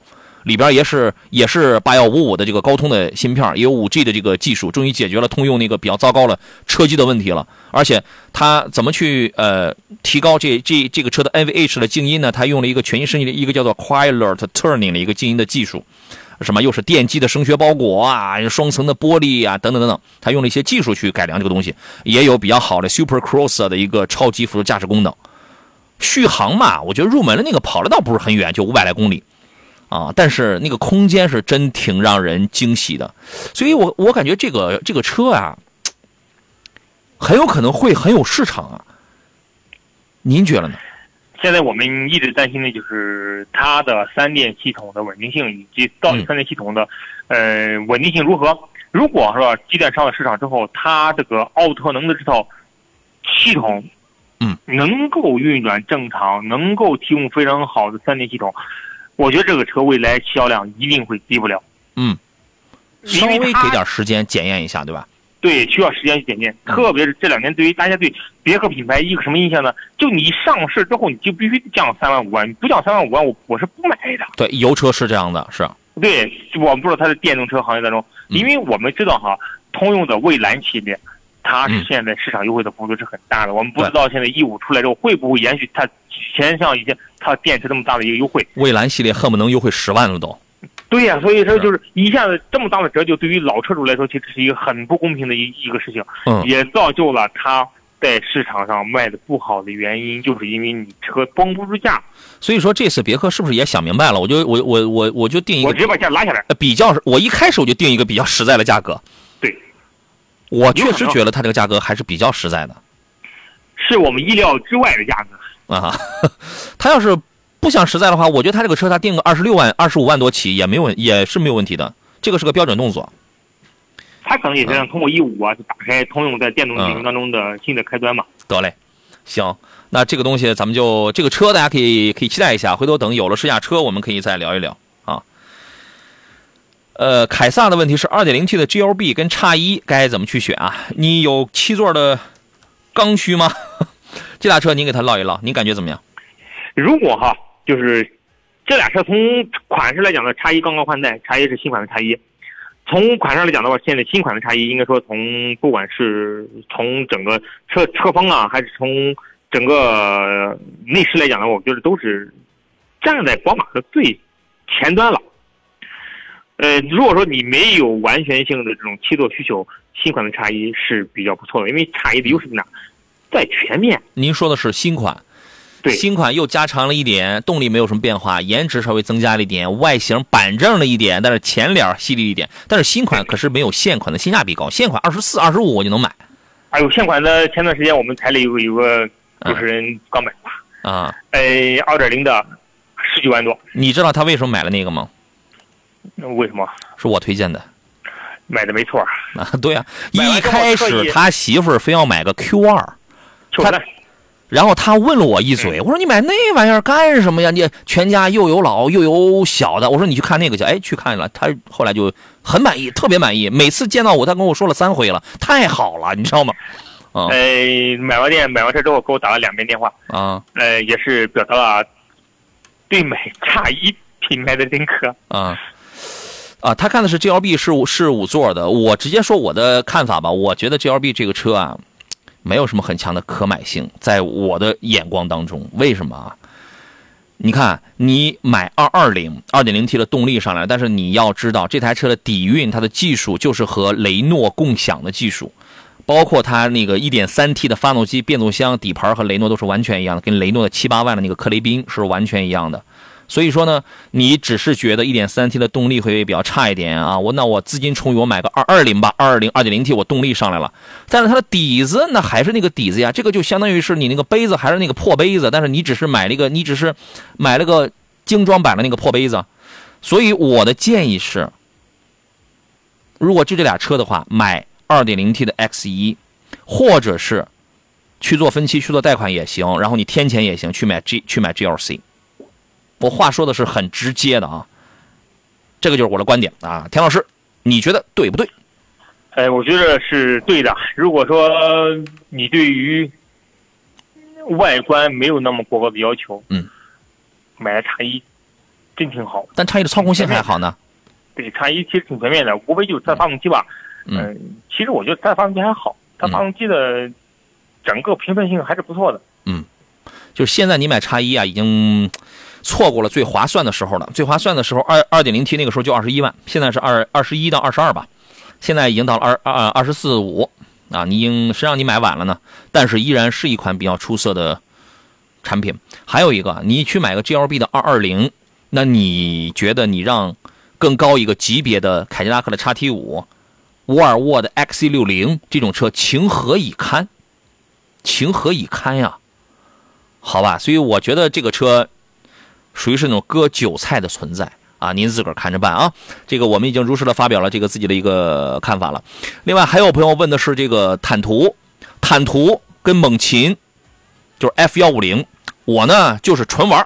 里边也是也是八幺五五的这个高通的芯片，也有五 G 的这个技术，终于解决了通用那个比较糟糕的车机的问题了。而且它怎么去呃提高这这这个车的 NVH 的静音呢？它用了一个全新升级的一个叫做 Quiet Turning 的一个静音的技术，什么又是电机的声学包裹啊，双层的玻璃啊，等等等等，它用了一些技术去改良这个东西，也有比较好的 Super Cross 的一个超级辅助驾驶功能。续航嘛，我觉得入门的那个跑的倒不是很远，就五百来公里。啊，但是那个空间是真挺让人惊喜的，所以我我感觉这个这个车啊，很有可能会很有市场啊。您觉得呢？现在我们一直担心的就是它的三电系统的稳定性，以及到底三电系统的呃稳定性如何。如果是吧，基电上了市场之后，它这个奥特能的这套系统，嗯，能够运转正常，能够提供非常好的三电系统。我觉得这个车未来销量一定会低不了。嗯，稍微给点时间检验一下，对吧？对，需要时间去检验。特别是这两年，对于大家对别克品牌一个什么印象呢？就你上市之后，你就必须降三万五万，你不降三万五万，我我是不买的。对，油车是这样的，是。对，我们不知道它的电动车行业当中，因为我们知道哈，通用的蔚蓝系列，它是现在市场优惠的幅度是很大的。我们不知道现在 E 五出来之后会不会延续它。前像一些，它电池这么大的一个优惠，蔚蓝系列恨不能优惠十万了都。对呀，所以说就是一下子这么大的折旧，对于老车主来说，其实是一个很不公平的一一个事情。嗯，也造就了它在市场上卖的不好的原因，就是因为你车绷不住价。所以说这次别克是不是也想明白了？我就我我我我就定一个，我直接把价拉下来。比较，我一开始我就定一个比较实在的价格。对，我确实觉得它这个价格还是比较实在的，是我们意料之外的价格。啊，他要是不想实在的话，我觉得他这个车他定个二十六万、二十五万多起也没有问，也是没有问题的。这个是个标准动作。他可能也是想通过 E 五啊，就打开通用在电动进程当中的新的开端嘛。得嘞，行，那这个东西咱们就这个车大家可以可以期待一下，回头等有了试驾车，我们可以再聊一聊啊。呃，凯撒的问题是二点零 T 的 GLB 跟叉一该怎么去选啊？你有七座的刚需吗？这俩车您给他唠一唠，您感觉怎么样？如果哈，就是这俩车从款式来讲呢，叉一刚刚换代，叉一是新款的叉一。从款式来讲的话，现在新款的叉一应该说从不管是从整个车车风啊，还是从整个内饰来讲的话，我觉得都是站在宝马的最前端了。呃，如果说你没有完全性的这种七座需求，新款的叉一是比较不错的，因为叉一的优势在哪？在全面，您说的是新款，对，新款又加长了一点，动力没有什么变化，颜值稍微增加了一点，外形板正了一点，但是前脸犀利一点。但是新款可是没有现款的性价比高，现款二十四、二十五我就能买。哎呦，现款的前段时间我们台里有有个主持人刚买吧啊，呃，二点零的十九万多。你知道他为什么买了那个吗？为什么？是我推荐的。买的没错啊，对啊，一开始他媳妇儿非要买个 Q 二。他，然后他问了我一嘴，我说你买那玩意儿干什么呀？你全家又有老又有小的，我说你去看那个去。哎，去看了，他后来就很满意，特别满意。每次见到我，他跟我说了三回了，太好了，你知道吗？嗯，呃，买完店买完车之后给我打了两遍电话啊，呃，也是表达了对买差一品牌的认可啊啊，他看的是 G L B 是是五座的，我直接说我的看法吧，我觉得 G L B 这个车啊。没有什么很强的可买性，在我的眼光当中，为什么啊？你看，你买二二零二点零 T 的动力上来，但是你要知道，这台车的底蕴，它的技术就是和雷诺共享的技术，包括它那个 1.3T 的发动机、变速箱、底盘和雷诺都是完全一样的，跟雷诺的七八万的那个克雷宾是完全一样的。所以说呢，你只是觉得 1.3T 的动力会比较差一点啊，我那我资金充裕，我买个220吧，220 2.0T 我动力上来了，但是它的底子那还是那个底子呀，这个就相当于是你那个杯子还是那个破杯子，但是你只是买了一个，你只是买了个精装版的那个破杯子，所以我的建议是，如果就这俩车的话，买 2.0T 的 X1，或者是去做分期去做贷款也行，然后你添钱也行，去买 G 去买 GLC。我话说的是很直接的啊，这个就是我的观点啊，田老师，你觉得对不对？哎，我觉得是对的。如果说你对于外观没有那么过高的要求，嗯，买叉一真挺好。但叉一的操控性还好呢。对，叉一其实挺全面的，无非就是它发动机吧。嗯，其实我觉得它发动机还好，它发动机的整个平顺性还是不错的。嗯，就是现在你买叉一啊，已经。错过了最划算的时候了。最划算的时候，二二点零 T 那个时候就二十一万，现在是二二十一到二十二吧，现在已经到了二二二十四五啊。你已经谁让你买晚了呢？但是依然是一款比较出色的产品。还有一个，你去买个 GLB 的二二零，那你觉得你让更高一个级别的凯迪拉克的叉 T 五、沃尔沃的 XC 六零这种车情何以堪？情何以堪呀？好吧，所以我觉得这个车。属于是那种割韭菜的存在啊，您自个儿看着办啊。这个我们已经如实的发表了这个自己的一个看法了。另外还有朋友问的是这个坦途，坦途跟猛禽，就是 F 幺五零，我呢就是纯玩，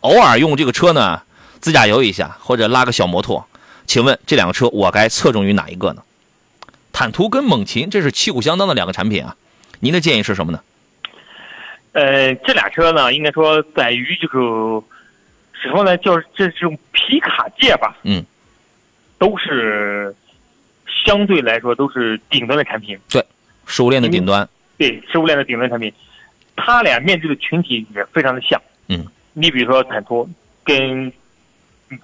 偶尔用这个车呢自驾游一下或者拉个小摩托。请问这两个车我该侧重于哪一个呢？坦途跟猛禽这是旗鼓相当的两个产品啊，您的建议是什么呢？呃，这俩车呢应该说在于这个。之后呢，就是这种皮卡界吧，嗯，都是相对来说都是顶端的产品。对，食物链的顶端。对，食物链的顶端产品，他俩面对的群体也非常的像。嗯，你比如说坦途跟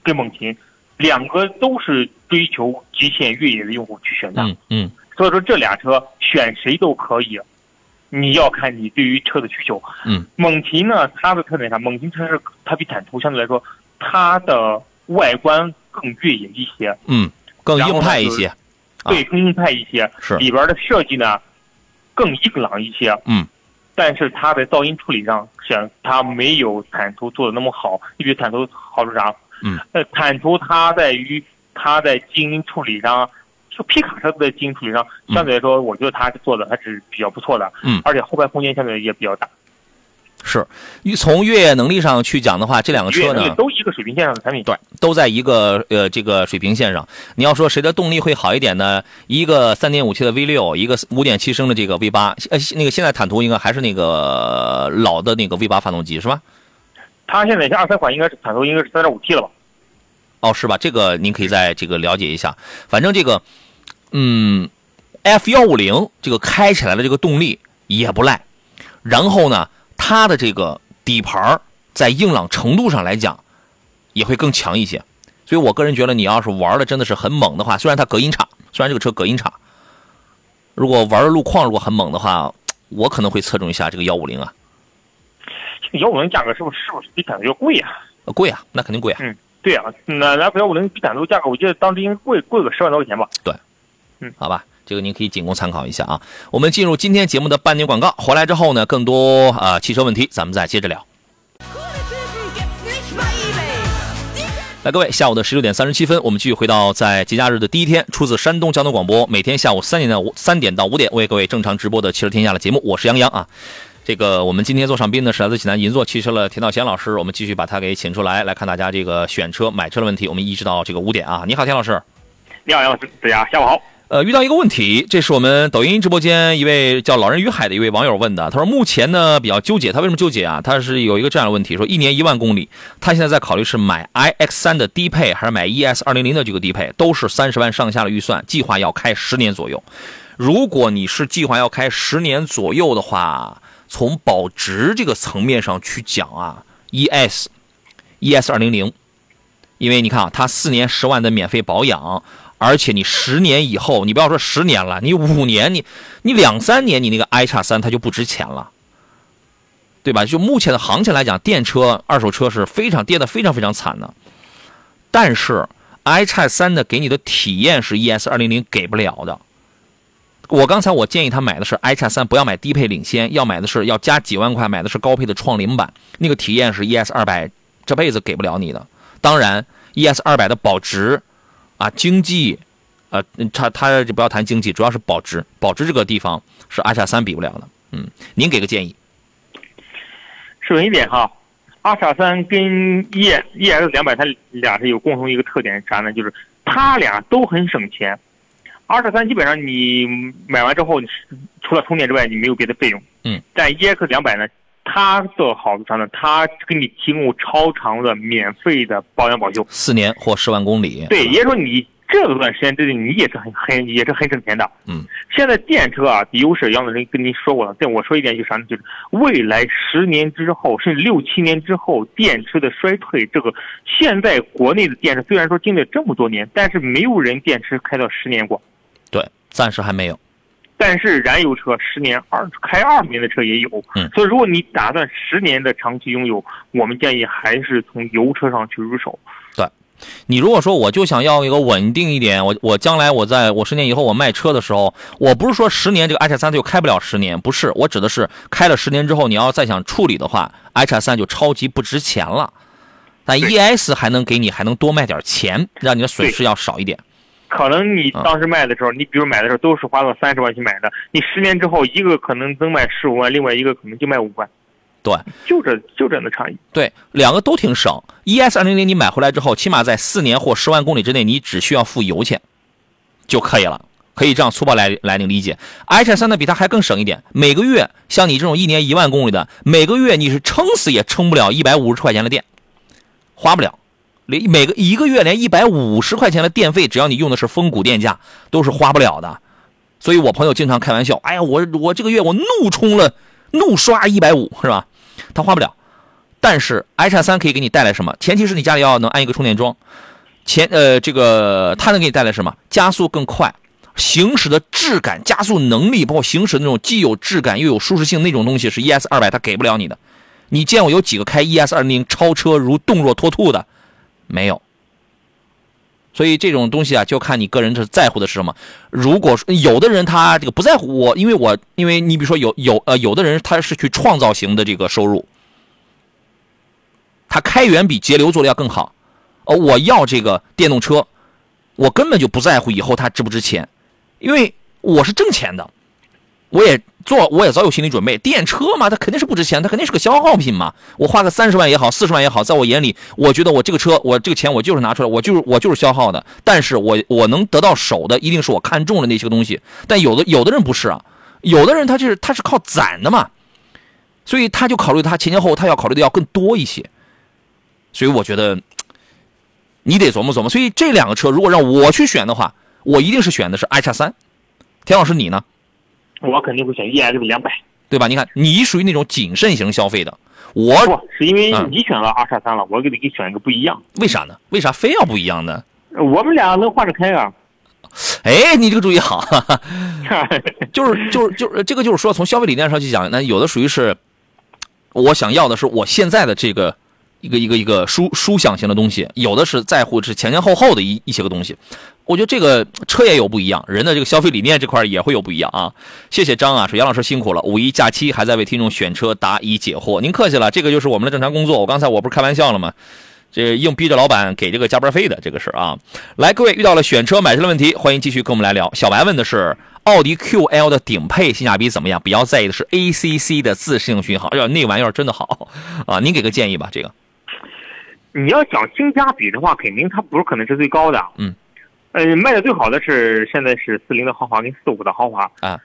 跟猛禽，两个都是追求极限越野的用户去选择。嗯嗯，所以说这俩车选谁都可以。你要看你对于车的需求。嗯，猛禽呢，它的特点啥？猛禽它是它比坦途相对来说，它的外观更越野一些。嗯，更硬派一些。对，更硬派一些。是里边的设计呢，更硬朗一些。嗯，但是它的噪音处理上，像它没有坦途做的那么好。你比如坦途好处啥？嗯，呃，坦途它在于它在静音处理上。就皮卡车的静音处理上，相对来说，我觉得它做的还是比较不错的。嗯，而且后排空间相对也比较大。是，从越野能力上去讲的话，这两个车呢，都一个水平线上的产品。对，都在一个呃这个水平线上。你要说谁的动力会好一点呢？一个三点五 T 的 V 六，一个五点七升的这个 V 八。呃，那个现在坦途应该还是那个老的那个 V 八发动机是吧？它现在像二三款应该是坦途应该是三点五 T 了吧？哦，是吧？这个您可以在这个了解一下。反正这个，嗯，F 幺五零这个开起来的这个动力也不赖，然后呢，它的这个底盘在硬朗程度上来讲也会更强一些。所以我个人觉得，你要是玩的真的是很猛的话，虽然它隔音差，虽然这个车隔音差，如果玩的路况如果很猛的话，我可能会侧重一下这个幺五零啊。幺五零价格是不是是不是比感觉要贵啊？贵啊，那肯定贵啊。嗯。对啊，那 F 幺五零比坦途价格，我记得当时应该贵贵个十万多块钱吧？对，嗯，好吧，这个您可以仅供参考一下啊。我们进入今天节目的半年广告，回来之后呢，更多啊汽车问题，咱们再接着聊。来，各位，下午的十六点三十七分，我们继续回到在节假日的第一天，出自山东交通广播，每天下午三点到五三点到五点为各位正常直播的汽车天下的节目，我是杨洋啊。这个我们今天做上宾呢是来自济南银座汽车的田道贤老师，我们继续把他给请出来，来看大家这个选车买车的问题。我们一直到这个五点啊，你好，田老师。你好，杨老师，大家下午好。呃，遇到一个问题，这是我们抖音直播间一位叫老人与海的一位网友问的。他说目前呢比较纠结，他为什么纠结啊？他是有一个这样的问题，说一年一万公里，他现在在考虑是买 iX 三的低配还是买 ES 二零零的这个低配，都是三十万上下的预算，计划要开十年左右。如果你是计划要开十年左右的话，从保值这个层面上去讲啊，ES，ES 二零零，因为你看啊，它四年十万的免费保养，而且你十年以后，你不要说十年了，你五年，你你两三年，你那个 i 叉三它就不值钱了，对吧？就目前的行情来讲，电车、二手车是非常跌的非常非常惨的。但是 i 叉三的给你的体验是 ES 二零零给不了的。我刚才我建议他买的是 i 叉三，不要买低配领先，要买的是要加几万块买的是高配的创领版，那个体验是 ES 二百这辈子给不了你的。当然，ES 二百的保值啊，经济，呃，他他就不要谈经济，主要是保值，保值这个地方是 i 叉三比不了的。嗯，您给个建议。首先一点哈，二叉三跟 E ES 两百，它俩是有共同一个特点啥呢？就是它俩都很省钱。二十三基本上你买完之后，除了充电之外，你没有别的费用。嗯。但 EX 两百呢，它的好处啥呢？它给你提供超长的免费的保养保修，四年或十万公里。对，也就是说你这段时间之内，你也是很很也是很省钱的。嗯。现在电车啊，优势杨子人跟您说过了。但我说一点就是啥呢？就是未来十年之后，甚至六七年之后，电车的衰退，这个现在国内的电车虽然说经历了这么多年，但是没有人电车开到十年过。对，暂时还没有。但是燃油车十年二开二十年的车也有，嗯，所以如果你打算十年的长期拥有，我们建议还是从油车上去入手。对，你如果说我就想要一个稳定一点，我我将来我在我十年以后我卖车的时候，我不是说十年这个叉三就开不了十年，不是，我指的是开了十年之后，你要再想处理的话叉三就超级不值钱了。但 ES 还能给你还能多卖点钱，让你的损失要少一点。可能你当时卖的时候，你比如买的时候都是花了三十万去买的，你十年之后一个可能能卖十五万，另外一个可能就卖五万，对，就这就这样的差异。对，两个都挺省。ES 二零零你买回来之后，起码在四年或十万公里之内，你只需要付油钱就可以了，可以这样粗暴来来理解。叉三呢比它还更省一点，每个月像你这种一年一万公里的，每个月你是撑死也撑不了一百五十块钱的电，花不了。连每个一个月连一百五十块钱的电费，只要你用的是峰谷电价，都是花不了的。所以我朋友经常开玩笑：“哎呀，我我这个月我怒充了，怒刷一百五，是吧？”他花不了。但是 i 叉三可以给你带来什么？前提是你家里要能安一个充电桩。前呃，这个它能给你带来什么？加速更快，行驶的质感、加速能力，包括行驶那种既有质感又有舒适性那种东西，是 ES 二百它给不了你的。你见过有几个开 ES 二零超车如动若脱兔的？没有，所以这种东西啊，就看你个人是在乎的是什么。如果有的人他这个不在乎我，因为我因为你比如说有有呃有的人他是去创造型的这个收入，他开源比节流做的要更好。哦，我要这个电动车，我根本就不在乎以后它值不值钱，因为我是挣钱的，我也。做我也早有心理准备，电车嘛，它肯定是不值钱，它肯定是个消耗品嘛。我花个三十万也好，四十万也好，在我眼里，我觉得我这个车，我这个钱我就是拿出来，我就是我就是消耗的。但是我我能得到手的，一定是我看中的那些个东西。但有的有的人不是啊，有的人他就是他是靠攒的嘛，所以他就考虑他前前后后他要考虑的要更多一些。所以我觉得你得琢磨琢磨。所以这两个车如果让我去选的话，我一定是选的是 i 叉三。田老师你呢？我肯定会选 ES 两百，对吧？你看，你属于那种谨慎型消费的，我不是因为你选了二叉三了，我给你给选一个不一样。为啥呢？为啥非要不一样呢？我们俩能换着开啊！哎，你这个主意好，就是就是就是这个就是说，从消费理念上去讲，那有的属于是，我想要的是我现在的这个一个一个一个舒舒享型的东西，有的是在乎是前前后后的一一些个东西。我觉得这个车也有不一样，人的这个消费理念这块也会有不一样啊。谢谢张啊，说杨老师辛苦了，五一假期还在为听众选车答疑解惑，您客气了，这个就是我们的正常工作。我刚才我不是开玩笑了吗？这硬逼着老板给这个加班费的这个事啊。来，各位遇到了选车买车的问题，欢迎继续跟我们来聊。小白问的是奥迪 QL 的顶配性价比怎么样？比较在意的是 ACC 的自适应巡航，哎呀，那玩意儿真的好啊！您给个建议吧，这个。你要讲性价比的话，肯定它不是可能是最高的，嗯。呃，卖的最好的是现在是四零的豪华跟四五的豪华啊。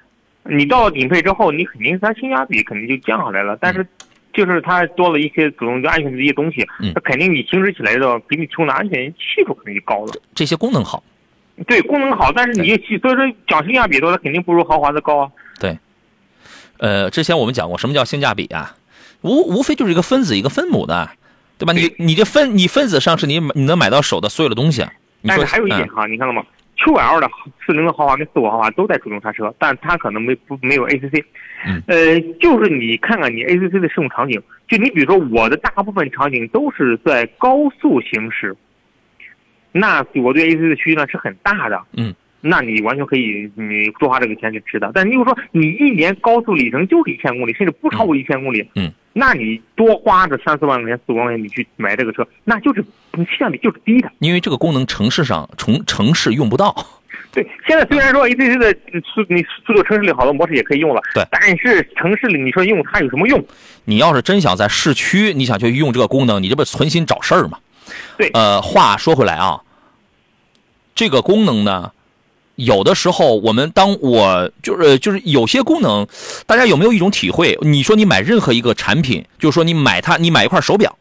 你到顶配之后，你肯定它性价比肯定就降下来了，但是就是它多了一些主动安全的一些东西，它肯定你行驶起来的给你提供的安全系数肯定就高了。这些功能好，对功能好，但是你所以说讲性价比的话，它肯定不如豪华的高啊。对，呃，之前我们讲过什么叫性价比啊？无无非就是一个分子一个分母的，对吧？你你这分你分子上是你你能买到手的所有的东西。但是还有一点哈，你看到吗？Q5L 的四零的豪华跟四五豪华都带主动刹车，但它可能没不没有 ACC。嗯，呃，就是你看看你 ACC 的使用场景，就你比如说我的大部分场景都是在高速行驶，那我对 ACC 的需求量是很大的。嗯，那你完全可以，你多花这个钱去吃的。但你如果说你一年高速里程就是一千公里，甚至不超过一千公里，嗯，那你多花这三四万块钱、四五万块钱，你去买这个车，那就是性价比就是低的。因为这个功能城市上城城市用不到。对，现在虽然说 ACC 的速你速度城市里好多模式也可以用了，对，但是城市里你说用它有什么用？你要是真想在市区，你想去用这个功能，你这不存心找事儿吗？对，呃，话说回来啊，这个功能呢，有的时候我们当我就是就是有些功能，大家有没有一种体会？你说你买任何一个产品，就是说你买它，你买一块手表，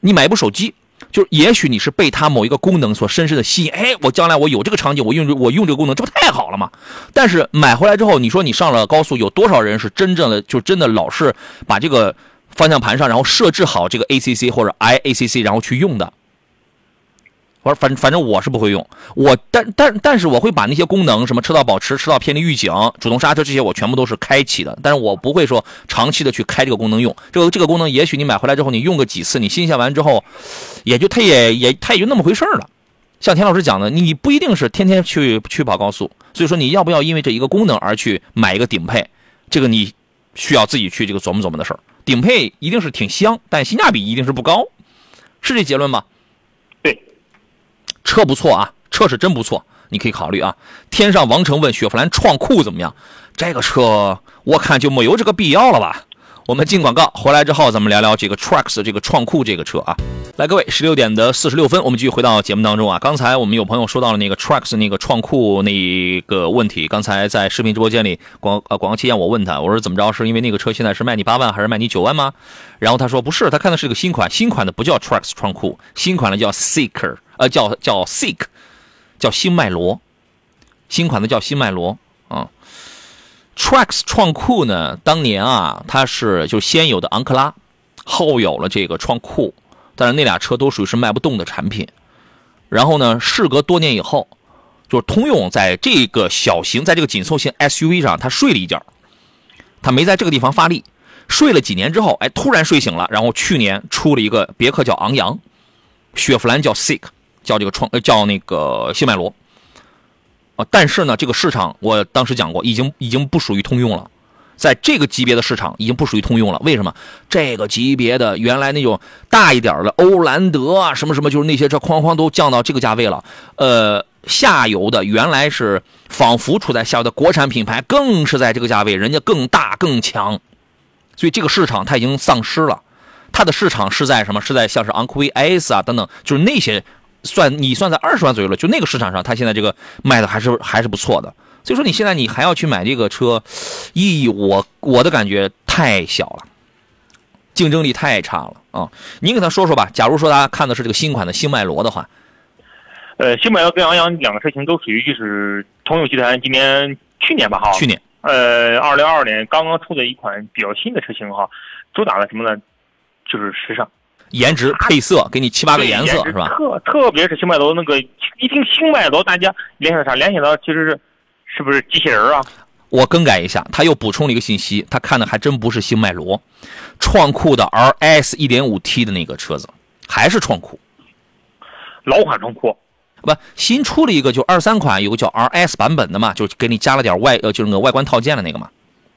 你买一部手机。就也许你是被它某一个功能所深深的吸引，哎，我将来我有这个场景，我用我用这个功能，这不太好了吗？但是买回来之后，你说你上了高速，有多少人是真正的就真的老是把这个方向盘上，然后设置好这个 ACC 或者 IACC，然后去用的？我说反反正我是不会用，我但但但是我会把那些功能，什么车道保持、车道偏离预警、主动刹车这些，我全部都是开启的。但是我不会说长期的去开这个功能用。这个这个功能，也许你买回来之后，你用个几次，你新鲜完之后，也就它也也它也就那么回事了。像田老师讲的，你不一定是天天去去跑高速，所以说你要不要因为这一个功能而去买一个顶配，这个你需要自己去这个琢磨琢磨的事儿。顶配一定是挺香，但性价比一定是不高，是这结论吗？车不错啊，车是真不错，你可以考虑啊。天上王成问雪佛兰创酷怎么样？这个车我看就没有这个必要了吧。我们进广告回来之后，咱们聊聊这个 Trax 这个创酷这个车啊。来，各位，十六点的四十六分，我们继续回到节目当中啊。刚才我们有朋友说到了那个 Trax 那个创酷那个问题，刚才在视频直播间里广呃广告期间，我问他，我说怎么着？是因为那个车现在是卖你八万还是卖你九万吗？然后他说不是，他看的是个新款，新款的不叫 Trax 创酷，新款的叫 Seeker，呃，叫叫 Seek，叫新迈罗，新款的叫新迈罗啊。Trax 创酷呢，当年啊，它是就先有的昂克拉，后有了这个创酷，但是那俩车都属于是卖不动的产品。然后呢，事隔多年以后，就是通用在这个小型，在这个紧凑型 SUV 上，它睡了一觉，它没在这个地方发力，睡了几年之后，哎，突然睡醒了，然后去年出了一个别克叫昂扬，雪佛兰叫 Seek，叫这个创呃叫那个新迈罗。啊，但是呢，这个市场我当时讲过，已经已经不属于通用了，在这个级别的市场已经不属于通用了。为什么？这个级别的原来那种大一点的欧蓝德啊，什么什么，就是那些车哐哐都降到这个价位了。呃，下游的原来是仿佛处在下游的国产品牌，更是在这个价位，人家更大更强，所以这个市场它已经丧失了。它的市场是在什么？是在像是昂科威 S 啊等等，就是那些。算你算在二十万左右了，就那个市场上，它现在这个卖的还是还是不错的。所以说你现在你还要去买这个车，意义我我的感觉太小了，竞争力太差了啊！您给他说说吧。假如说他看的是这个新款的星迈罗的话，呃，新迈罗跟昂扬两个车型都属于就是通用集团今年去年吧哈，去年呃二零二二年刚刚出的一款比较新的车型哈，主打的什么呢？就是时尚。颜值配色，给你七八个颜色是吧？特特别是星迈罗那个，一听星迈罗，大家联想到啥？联想到其实是是不是机器人啊？我更改一下，他又补充了一个信息，他看的还真不是星迈罗，创酷的 RS 1.5T 的那个车子，还是创酷，老款创酷，不新出了一个就二三款，有个叫 RS 版本的嘛，就给你加了点外呃，就是那个外观套件的那个嘛。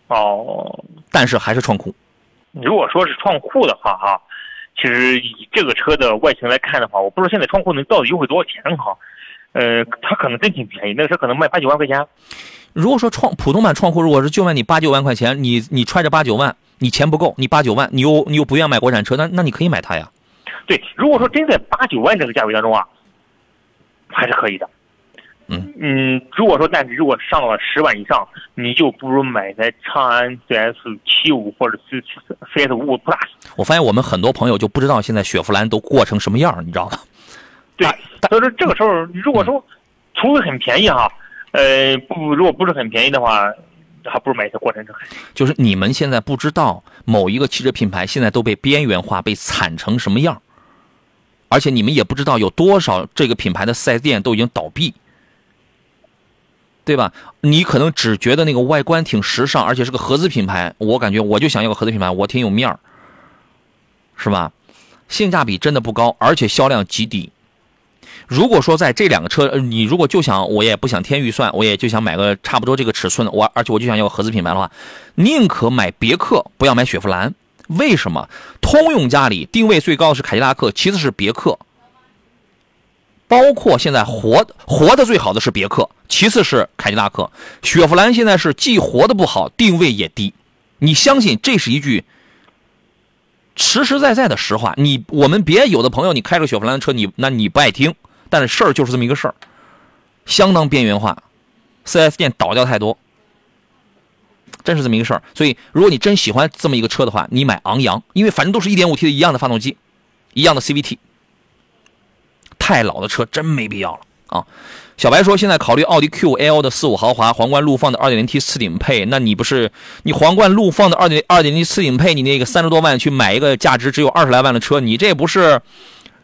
哦，但是还是创酷。如果说是创酷的话，哈。其实以这个车的外形来看的话，我不知道现在创酷能到底优惠多少钱哈。呃，它可能真挺便宜，那个车可能卖八九万块钱。如果说创普通版创酷，如果是就卖你八九万块钱，你你揣着八九万，你钱不够，你八九万，你又你又不愿买国产车，那那你可以买它呀。对，如果说真在八九万这个价位当中啊，还是可以的。嗯嗯，如果说但是如果上了十万以上，你就不如买台长安 CS 七五或者是 CS 五五 Plus。我发现我们很多朋友就不知道现在雪佛兰都过成什么样，你知道吗？对，所以说这个时候如果说除非很便宜哈，呃不，如果不是很便宜的话，还不如买一些国产车。就是你们现在不知道某一个汽车品牌现在都被边缘化、被惨成什么样，而且你们也不知道有多少这个品牌的四 S 店都已经倒闭。对吧？你可能只觉得那个外观挺时尚，而且是个合资品牌，我感觉我就想要个合资品牌，我挺有面儿，是吧？性价比真的不高，而且销量极低。如果说在这两个车，你如果就想，我也不想添预算，我也就想买个差不多这个尺寸的，我而且我就想要个合资品牌的话，宁可买别克，不要买雪佛兰。为什么？通用家里定位最高的是凯迪拉克，其次是别克。包括现在活活的最好的是别克，其次是凯迪拉克，雪佛兰现在是既活的不好，定位也低。你相信这是一句实实在在的实话？你我们别有的朋友，你开着雪佛兰的车，你那你不爱听，但是事儿就是这么一个事儿，相当边缘化，4S 店倒掉太多，真是这么一个事儿。所以，如果你真喜欢这么一个车的话，你买昂扬，因为反正都是一点五 T 的一样的发动机，一样的 CVT。太老的车真没必要了啊！小白说，现在考虑奥迪 QL 的四五豪华，皇冠陆放的 2.0T 次顶配，那你不是你皇冠陆放的2点 2.0T 次顶配，你那个三十多万去买一个价值只有二十来万的车，你这不是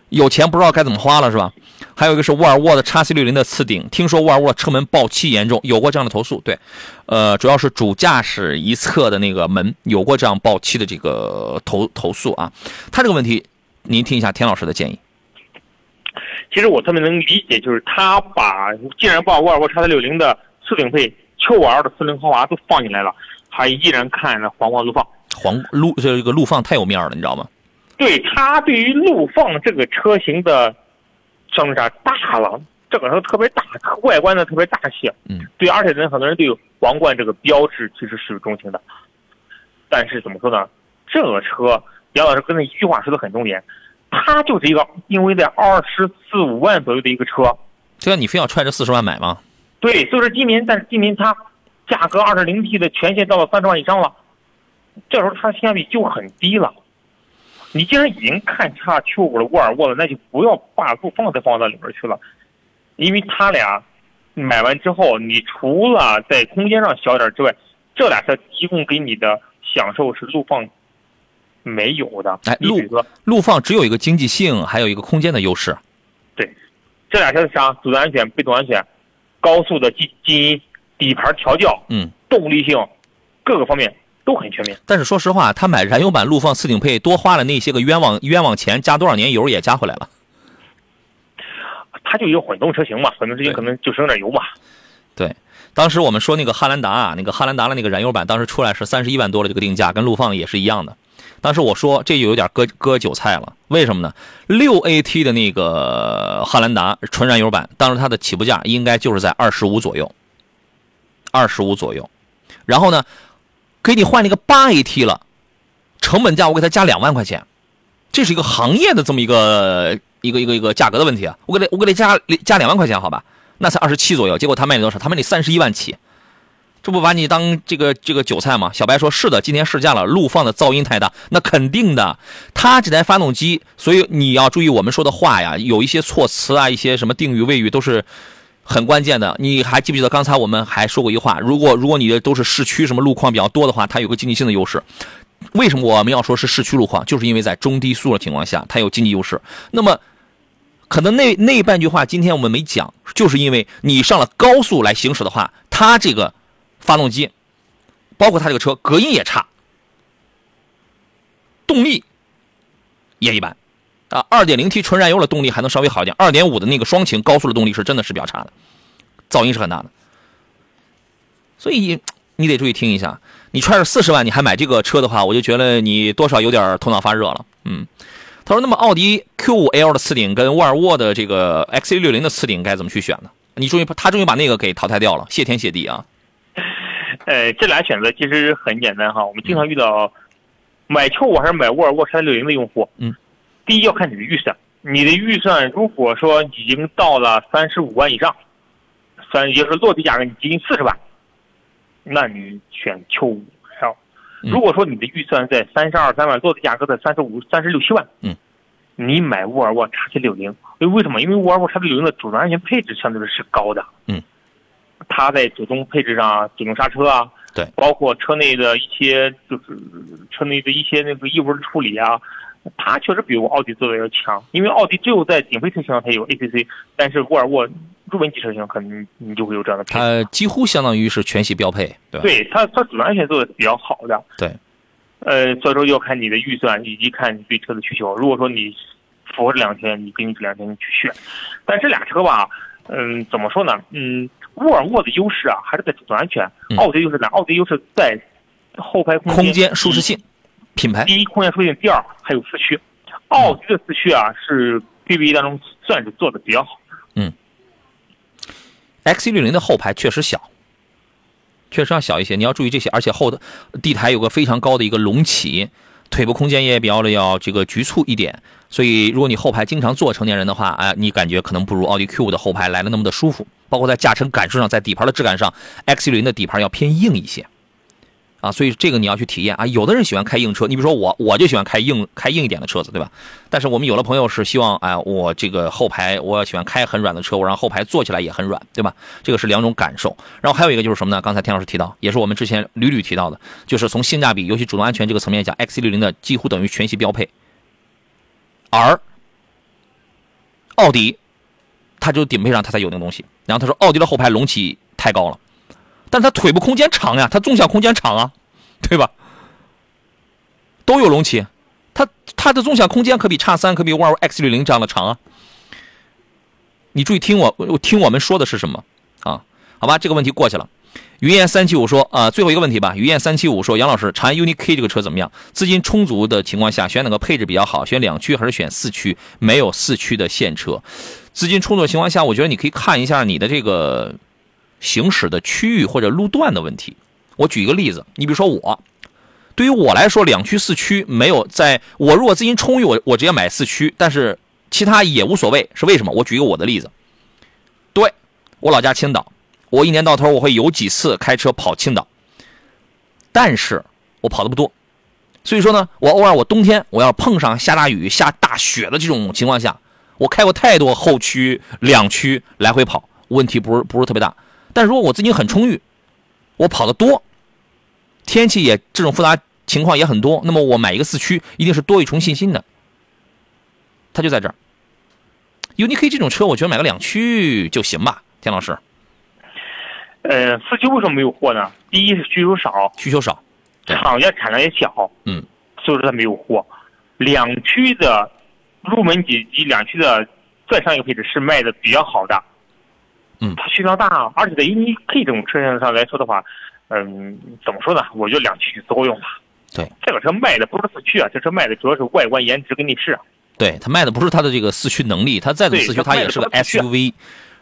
有钱不知道该怎么花了是吧？还有一个是沃尔沃的 x C60 的次顶，听说沃尔沃车门爆漆严重，有过这样的投诉。对，呃，主要是主驾驶一侧的那个门有过这样爆漆的这个投投诉啊。他这个问题，您听一下田老师的建议。其实我特别能理解，就是他把既然把沃尔沃 XC60 的次顶配、Q5L 的四零豪华都放进来了，还依然看着皇冠陆放。皇陆这个陆放太有面了，你知道吗？对他对于陆放这个车型的，上面啥大了，这个车特别大，外观呢特别大气。嗯。对，而且人很多人对皇冠这个标志其实是有钟情的。但是怎么说呢？这个车杨老师刚才一句话说的很重点。它就是一个定位在二十四五万左右的一个车，对啊，你非要揣着四十万买吗？对，所以说今年，但是今年它价格二点零 T 的全线到了三十万以上了，这时候它的性价比就很低了。你既然已经看差 Q 五了沃尔沃了，那就不要把路放再放到里面去了，因为它俩买完之后，你除了在空间上小点之外，这俩车提供给你的享受是路放。没有的，哎，陆陆放只有一个经济性，还有一个空间的优势。对，这俩车是啥？主动安全、被动安全、高速的进进底盘调教，嗯，动力性，各个方面都很全面。但是说实话，他买燃油版陆放四顶配，多花了那些个冤枉冤枉钱，加多少年油也加回来了。它就一个混动车型嘛，混动车型可能就省点油嘛。对，当时我们说那个汉兰达啊，那个汉兰达的那个燃油版，当时出来是三十一万多的这个定价，跟陆放也是一样的。当时我说这就有点割割韭菜了，为什么呢？六 AT 的那个汉兰达纯燃油版，当时它的起步价应该就是在二十五左右，二十五左右。然后呢，给你换了一个八 AT 了，成本价我给他加两万块钱，这是一个行业的这么一个一个一个一个价格的问题啊。我给他我给他加加两万块钱好吧，那才二十七左右，结果他卖你多少？他卖你三十一万起。这不把你当这个这个韭菜吗？小白说：“是的，今天试驾了，陆放的噪音太大，那肯定的。它这台发动机，所以你要注意我们说的话呀，有一些措辞啊，一些什么定语谓语都是很关键的。你还记不记得刚才我们还说过一句话？如果如果你的都是市区什么路况比较多的话，它有个经济性的优势。为什么我们要说是市区路况？就是因为在中低速的情况下，它有经济优势。那么可能那那半句话今天我们没讲，就是因为你上了高速来行驶的话，它这个。”发动机，包括它这个车隔音也差，动力也一般，啊，二点零 T 纯燃油的动力还能稍微好一点，二点五的那个双擎高速的动力是真的是比较差的，噪音是很大的，所以你得注意听一下。你揣着四十万你还买这个车的话，我就觉得你多少有点头脑发热了。嗯，他说，那么奥迪 Q 五 L 的次顶跟沃尔沃的这个 X C 六零的次顶该怎么去选呢？你终于他终于把那个给淘汰掉了，谢天谢地啊！呃，这俩选择其实很简单哈。我们经常遇到买 Q5 还是买沃尔沃 XC60 的用户。嗯，第一要看你的预算，你的预算如果说已经到了三十五万以上，三也就是落地价格你接近四十万，那你选 Q5。如果说你的预算在三十二三万，落地价格在三十五、三十六七万，嗯，你买沃尔沃 XC60，因为为什么？因为沃尔沃 XC60 的主动安全配置相对的是高的。嗯。它在主动配置上，主动刹车啊，对，包括车内的一些就是车内的一些那个异味处理啊，它确实比我奥迪做的要强。因为奥迪只有在顶配车型上才有 ACC，但是沃尔沃入门级车型，可能你就会有这样的。它几乎相当于是全系标配，对吧？对它，它主动安全做的比较好的。对，呃，所以说要看你的预算以及看你对车的需求。如果说你符合这两天，你根据这两天你去选。但这俩车吧，嗯，怎么说呢？嗯，沃尔沃的优势啊，还是在主动安全；奥迪优势呢？奥迪优势在后排空间、舒适性、品牌。第一，空间舒适性；第二，还有四驱。奥迪的四驱啊，是 BBA 当中算是做的比较好。嗯，X 六零的后排确实小，确实要小一些。你要注意这些，而且后的地台有个非常高的一个隆起，腿部空间也比较的要这个局促一点。所以，如果你后排经常坐成年人的话，哎，你感觉可能不如奥迪 Q 五的后排来的那么的舒服。包括在驾乘感受上，在底盘的质感上，X 六零的底盘要偏硬一些。啊，所以这个你要去体验啊。有的人喜欢开硬车，你比如说我，我就喜欢开硬开硬一点的车子，对吧？但是我们有的朋友是希望，哎，我这个后排我喜欢开很软的车，我让后排坐起来也很软，对吧？这个是两种感受。然后还有一个就是什么呢？刚才田老师提到，也是我们之前屡屡提到的，就是从性价比，尤其主动安全这个层面讲，X 六零的几乎等于全系标配。而奥迪，他就顶配上他才有那个东西。然后他说，奥迪的后排隆起太高了。但他腿部空间长呀，他纵向空间长啊，对吧？都有隆起，他他的纵向空间可比叉三，可比沃尔沃 X 六零这样的长啊。你注意听我，我听我们说的是什么啊？好吧，这个问题过去了。于燕三七五说啊，最后一个问题吧。于燕三七五说，杨老师，长安 UNI K 这个车怎么样？资金充足的情况下，选哪个配置比较好？选两驱还是选四驱？没有四驱的现车，资金充足的情况下，我觉得你可以看一下你的这个。行驶的区域或者路段的问题，我举一个例子，你比如说我，对于我来说，两驱四驱没有在我如果资金充裕，我我直接买四驱，但是其他也无所谓，是为什么？我举一个我的例子，对我老家青岛，我一年到头我会有几次开车跑青岛，但是我跑的不多，所以说呢，我偶尔我冬天我要碰上下大雨下大雪的这种情况下，我开过太多后驱两驱来回跑，问题不是不是特别大。但如果我资金很充裕，我跑的多，天气也这种复杂情况也很多，那么我买一个四驱一定是多一重信心的。它就在这儿。UNI-K 这种车，我觉得买个两驱就行吧，田老师。呃，四驱为什么没有货呢？第一是需求少，需求少，厂家产量也小，嗯，所以说它没有货。两驱的入门级及两驱的再上一个配置是卖的比较好的。嗯，它续航大，而且在 UNI-K 这种车型上来说的话，嗯，怎么说呢？我觉得两驱足够用了。对，这个车卖的不是四驱啊，这车卖的主要是外观、颜值跟内饰。对，它卖的不是它的这个四驱能力，它再怎么四驱，它也是个 SUV，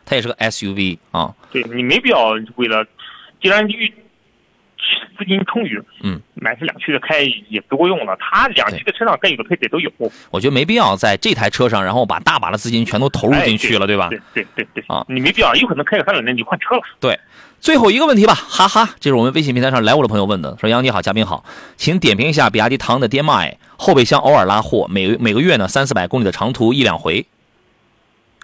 它也是个 SUV 啊。对你没必要为了，既然预。资金充裕，嗯，买台两驱的开也不够用了。它两驱的车上该有的配置都有。我觉得没必要在这台车上，然后把大把的资金全都投入进去了，对吧？对对对对啊，你没必要，有可能开个三两年你就换车了。对，最后一个问题吧，哈哈，这是我们微信平台上来我的朋友问的，说杨你好，嘉宾好，请点评一下比亚迪唐的 DM-i 后备箱偶尔拉货，每每个月呢三四百公里的长途一两回。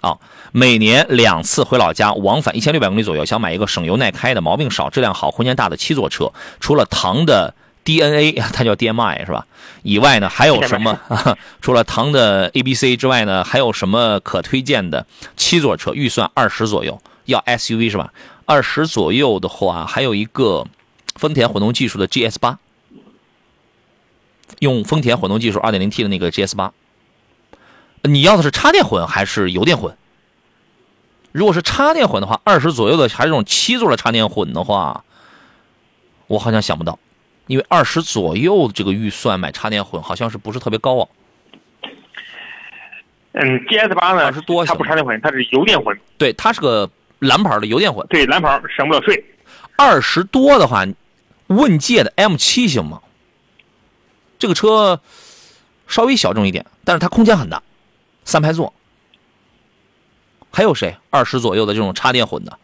啊，每年两次回老家，往返一千六百公里左右。想买一个省油耐开的、毛病少、质量好、空间大的七座车。除了唐的 DNA，它叫 DMI 是吧？以外呢，还有什么？除了唐的 ABC 之外呢，还有什么可推荐的七座车？预算二十左右，要 SUV 是吧？二十左右的话，还有一个丰田混动技术的 GS 八，用丰田混动技术二点零 T 的那个 GS 八。你要的是插电混还是油电混？如果是插电混的话，二十左右的还是这种七座的插电混的话，我好像想不到，因为二十左右这个预算买插电混好像是不是特别高啊？嗯，GS 八呢？二十多，它不插电混，它是油电混。对，它是个蓝牌的油电混。对，蓝牌省不了税。二十多的话，问界的 M 七行吗？这个车稍微小众一点，但是它空间很大。三排座，还有谁？二十左右的这种插电混的，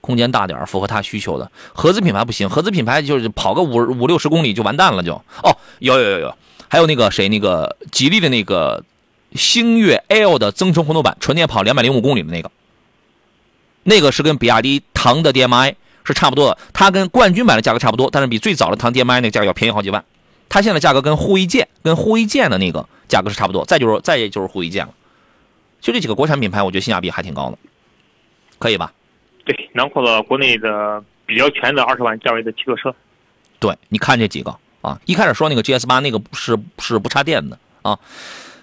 空间大点符合他需求的。合资品牌不行，合资品牌就是跑个五五六十公里就完蛋了，就哦，有有有有，还有那个谁，那个吉利的那个星越 L 的增程混动版，纯电跑两百零五公里的那个，那个是跟比亚迪唐的 DMI 是差不多的，它跟冠军版的价格差不多，但是比最早的唐 DMI 那个价格要便宜好几万。它现在价格跟护卫舰、跟护卫舰的那个价格是差不多，再就是再就是护卫舰了，就这几个国产品牌，我觉得性价比还挺高的，可以吧？对，囊括了国内的比较全的二十万价位的汽车车。对，你看这几个啊，一开始说那个 GS 八那个是是不插电的啊。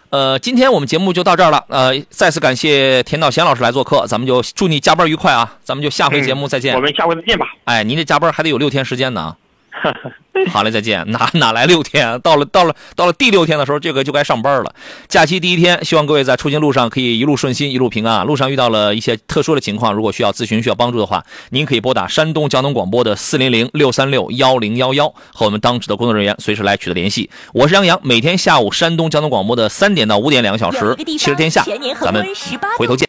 呃，今天我们节目就到这儿了。呃，再次感谢田道贤老师来做客，咱们就祝你加班愉快啊！咱们就下回节目再见。我们下回再见吧。哎，您这加班还得有六天时间呢。好嘞，再见。哪哪来六天？到了到了到了第六天的时候，这个就该上班了。假期第一天，希望各位在出行路上可以一路顺心，一路平安。路上遇到了一些特殊的情况，如果需要咨询、需要帮助的话，您可以拨打山东交通广播的四零零六三六幺零幺幺，和我们当值的工作人员随时来取得联系。我是杨洋，每天下午山东交通广播的三点到五点两个小时，汽车天下，咱们回头见。